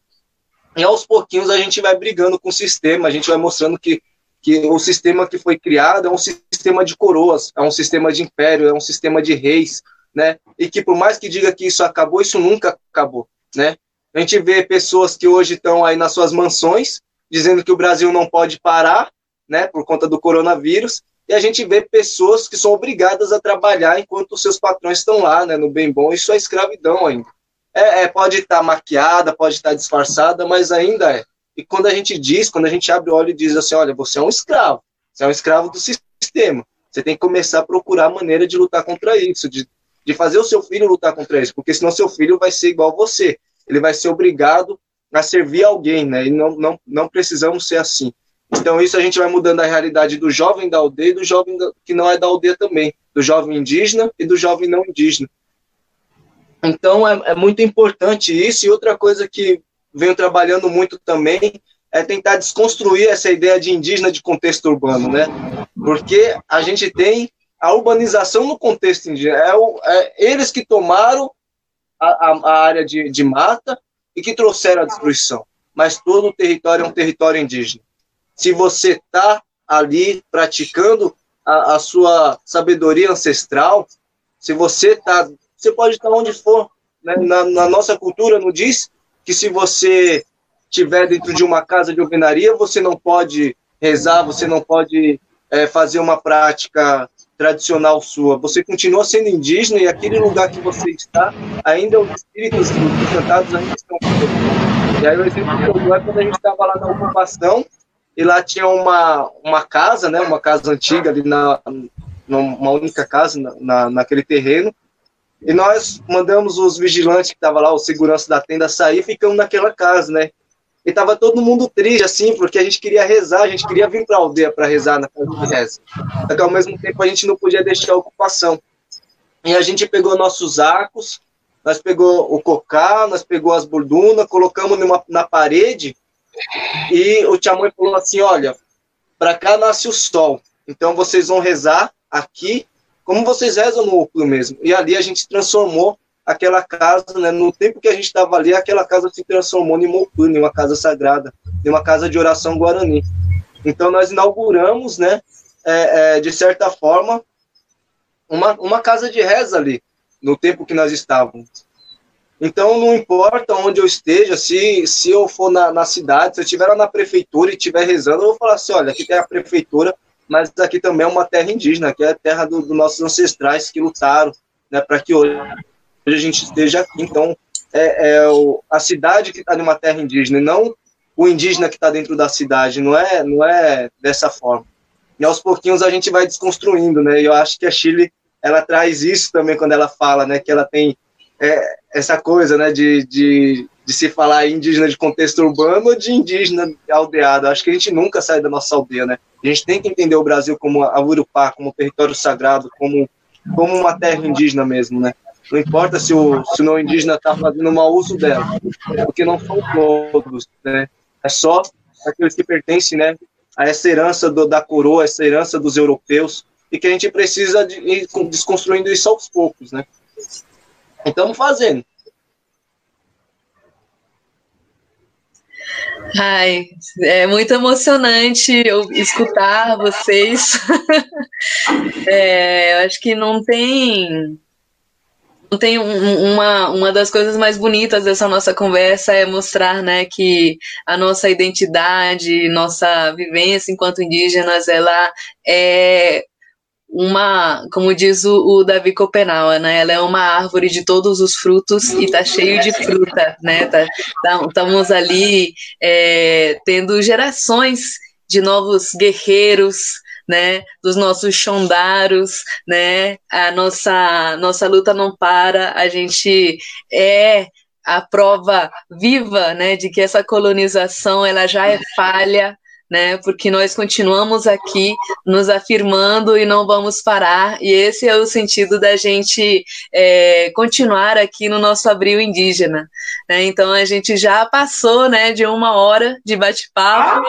S5: E aos pouquinhos a gente vai brigando com o sistema, a gente vai mostrando que que o sistema que foi criado é um sistema de coroas, é um sistema de império, é um sistema de reis, né? E que por mais que diga que isso acabou, isso nunca acabou, né? A gente vê pessoas que hoje estão aí nas suas mansões dizendo que o Brasil não pode parar, né, por conta do coronavírus, e a gente vê pessoas que são obrigadas a trabalhar enquanto os seus patrões estão lá, né, no bem bom, isso é escravidão ainda. É, é pode estar tá maquiada, pode estar tá disfarçada, mas ainda é. E quando a gente diz, quando a gente abre o olho e diz assim, olha, você é um escravo, você é um escravo do sistema. Você tem que começar a procurar maneira de lutar contra isso, de, de fazer o seu filho lutar contra isso, porque senão seu filho vai ser igual você. Ele vai ser obrigado a servir alguém, né? E não, não, não precisamos ser assim. Então, isso a gente vai mudando a realidade do jovem da aldeia e do jovem que não é da aldeia também, do jovem indígena e do jovem não indígena. Então, é, é muito importante isso. E outra coisa que venho trabalhando muito também é tentar desconstruir essa ideia de indígena de contexto urbano, né? Porque a gente tem a urbanização no contexto indígena. É, o, é eles que tomaram a, a, área de, de, mata e que trouxeram a destruição. Mas todo o território é um território indígena. Se você está ali praticando a, a, sua sabedoria ancestral, se você está, você pode estar onde for. Né? Na, na nossa cultura, não diz que se você estiver dentro de uma casa de alvenaria, você não pode rezar, você não pode é, fazer uma prática tradicional sua. Você continua sendo indígena e aquele lugar que você está, ainda os espíritos encantados ainda estão E aí o exemplo que eu dou é quando a gente estava lá na ocupação e lá tinha uma, uma casa, né, uma casa antiga ali na, numa única casa na, na, naquele terreno, e nós mandamos os vigilantes que estavam lá, o segurança da tenda, sair e ficamos naquela casa, né? E tava todo mundo triste, assim, porque a gente queria rezar, a gente queria vir para a aldeia para rezar na casa de reza. Só que ao mesmo tempo a gente não podia deixar a ocupação. E a gente pegou nossos arcos, nós pegou o cocá, nós pegou as bordunas, colocamos numa, na parede, e o Tiamãe falou assim, olha, para cá nasce o sol, então vocês vão rezar aqui como vocês rezam no Oplo mesmo. E ali a gente transformou aquela casa, né, no tempo que a gente estava ali, aquela casa se transformou em Mopune, uma casa sagrada. em uma casa de oração guarani. Então nós inauguramos, né, é, é, de certa forma, uma, uma casa de reza ali, no tempo que nós estávamos. Então não importa onde eu esteja, se, se eu for na, na cidade, se eu estiver lá na prefeitura e estiver rezando, eu vou falar assim, olha, aqui tem a prefeitura, mas aqui também é uma terra indígena, aqui é a terra dos do nossos ancestrais que lutaram né, para que hoje a gente esteja aqui. Então, é, é o, a cidade que está numa terra indígena, não o indígena que está dentro da cidade, não é, não é dessa forma. E aos pouquinhos a gente vai desconstruindo, né? E eu acho que a Chile ela traz isso também quando ela fala, né? Que ela tem é, essa coisa, né? De, de, de se falar indígena de contexto urbano ou de indígena aldeado. Acho que a gente nunca sai da nossa aldeia, né? A gente tem que entender o Brasil como a Urupá, como território sagrado, como, como uma terra indígena mesmo, né? Não importa se o, se o não indígena está fazendo mau uso dela, porque não são todos, né? É só aqueles que pertencem, né? A essa herança do, da coroa, essa herança dos europeus, e que a gente precisa de ir desconstruindo isso aos poucos, né? Então, fazendo.
S2: Ai, é muito emocionante eu escutar vocês. é, eu acho que não tem tem um, uma, uma das coisas mais bonitas dessa nossa conversa é mostrar né, que a nossa identidade, nossa vivência enquanto indígenas, ela é uma, como diz o, o Davi Copenau, né? Ela é uma árvore de todos os frutos e tá cheio de fruta, né? Tá, tá, estamos ali é, tendo gerações de novos guerreiros, né, dos nossos chondaros, né, a nossa nossa luta não para, a gente é a prova viva, né, de que essa colonização ela já é falha, né? Porque nós continuamos aqui nos afirmando e não vamos parar, e esse é o sentido da gente é, continuar aqui no nosso abril indígena. Né? Então a gente já passou né, de uma hora de bate-papo.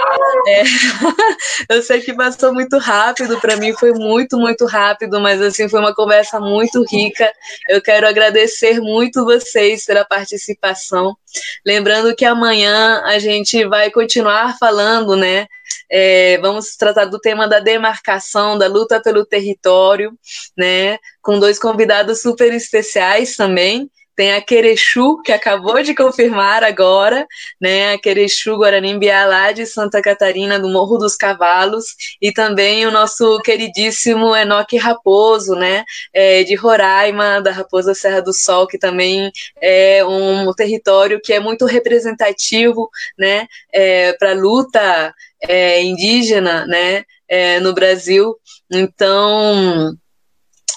S2: É, eu sei que passou muito rápido, para mim foi muito, muito rápido, mas assim foi uma conversa muito rica. Eu quero agradecer muito vocês pela participação. Lembrando que amanhã a gente vai continuar falando, né? É, vamos tratar do tema da demarcação, da luta pelo território, né? Com dois convidados super especiais também. Tem a Querechu, que acabou de confirmar agora, né? A Querechu Guaranimbiá, lá de Santa Catarina, do Morro dos Cavalos, e também o nosso queridíssimo Enoque Raposo, né? É, de Roraima, da Raposa Serra do Sol, que também é um território que é muito representativo, né? É, Para a luta é, indígena, né? É, no Brasil. Então,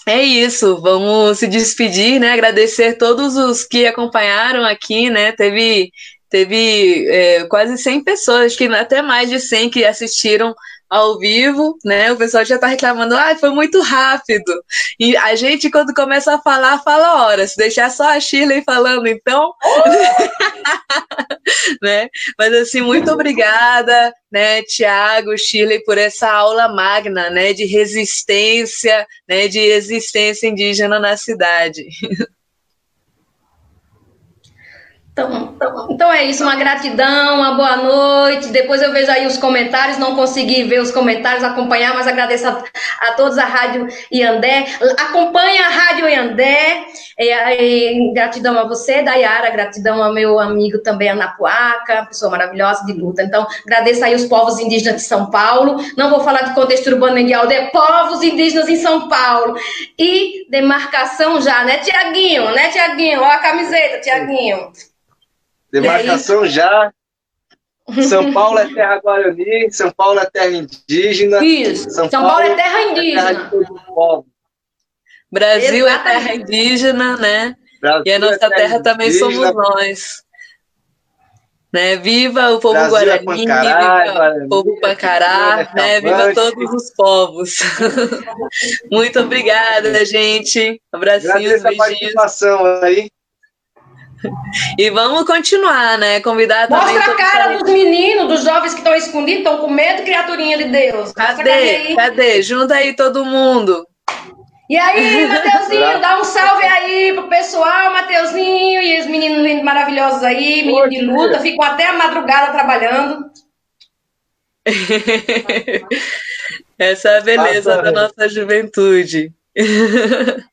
S2: é isso, vamos se despedir, né? Agradecer todos os que acompanharam aqui, né? Teve, teve é, quase 100 pessoas, acho que até mais de 100 que assistiram ao vivo, né? O pessoal já tá reclamando, ah, foi muito rápido. E a gente, quando começa a falar, fala horas. Se deixar só a Shirley falando, então. né? Mas assim, muito obrigada, né, Tiago, Shirley, por essa aula magna, né, de resistência, né, de existência indígena na cidade.
S4: Então, então é isso, uma gratidão, uma boa noite. Depois eu vejo aí os comentários, não consegui ver os comentários, acompanhar, mas agradeço a, a todos a Rádio Iandé. Acompanha a Rádio Iandé. E, e, gratidão a você, Dayara, gratidão ao meu amigo também, Anapuaca, pessoa maravilhosa de luta. Então, agradeço aí os povos indígenas de São Paulo. Não vou falar de contexto urbano nem de aldeia, povos indígenas em São Paulo. E demarcação já, né, Tiaguinho? Né, Tiaguinho? Ó a camiseta, Tiaguinho.
S5: Demarcação já. São Paulo é terra guarani, São Paulo é terra indígena.
S4: Isso. São, São Paulo, Paulo, é terra indígena. É terra
S2: Brasil Exatamente. é terra indígena, né? Brasil e a nossa é terra, terra também indígena. somos nós. Né? Viva o povo Brasil é Guarani, é Pancará, viva Guarani, o povo Pancará, né? viva todos os povos. Muito obrigada, gente. Abracinhos,
S5: Agradeço beijinhos. a participação aí.
S2: E vamos continuar, né? Convidar
S4: também. Mostra a cara dos meninos, dos jovens que estão escondidos, estão com medo, criaturinha de Deus.
S2: Cadê? Cadê? Junta aí todo mundo.
S4: E aí, Mateuzinho, dá um salve aí pro pessoal, Mateuzinho e os meninos maravilhosos aí, menino de luta, ficam até a madrugada trabalhando.
S2: Essa é a beleza da nossa juventude.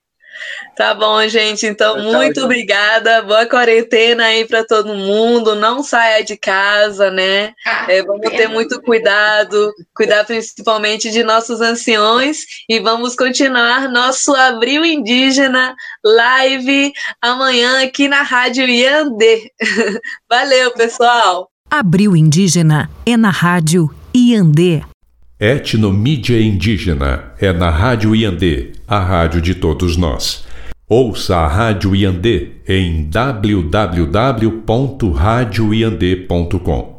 S2: Tá bom, gente. Então, muito obrigada. Boa quarentena aí para todo mundo. Não saia de casa, né? Ah, é, vamos ter muito cuidado, cuidar principalmente de nossos anciões e vamos continuar nosso Abril Indígena live amanhã aqui na Rádio Iandê. Valeu, pessoal.
S1: Abril Indígena é na Rádio Iandê.
S6: Etnomídia Indígena é na Rádio Iandê, a rádio de todos nós. Ouça a Rádio Iandê em www.radioiandê.com.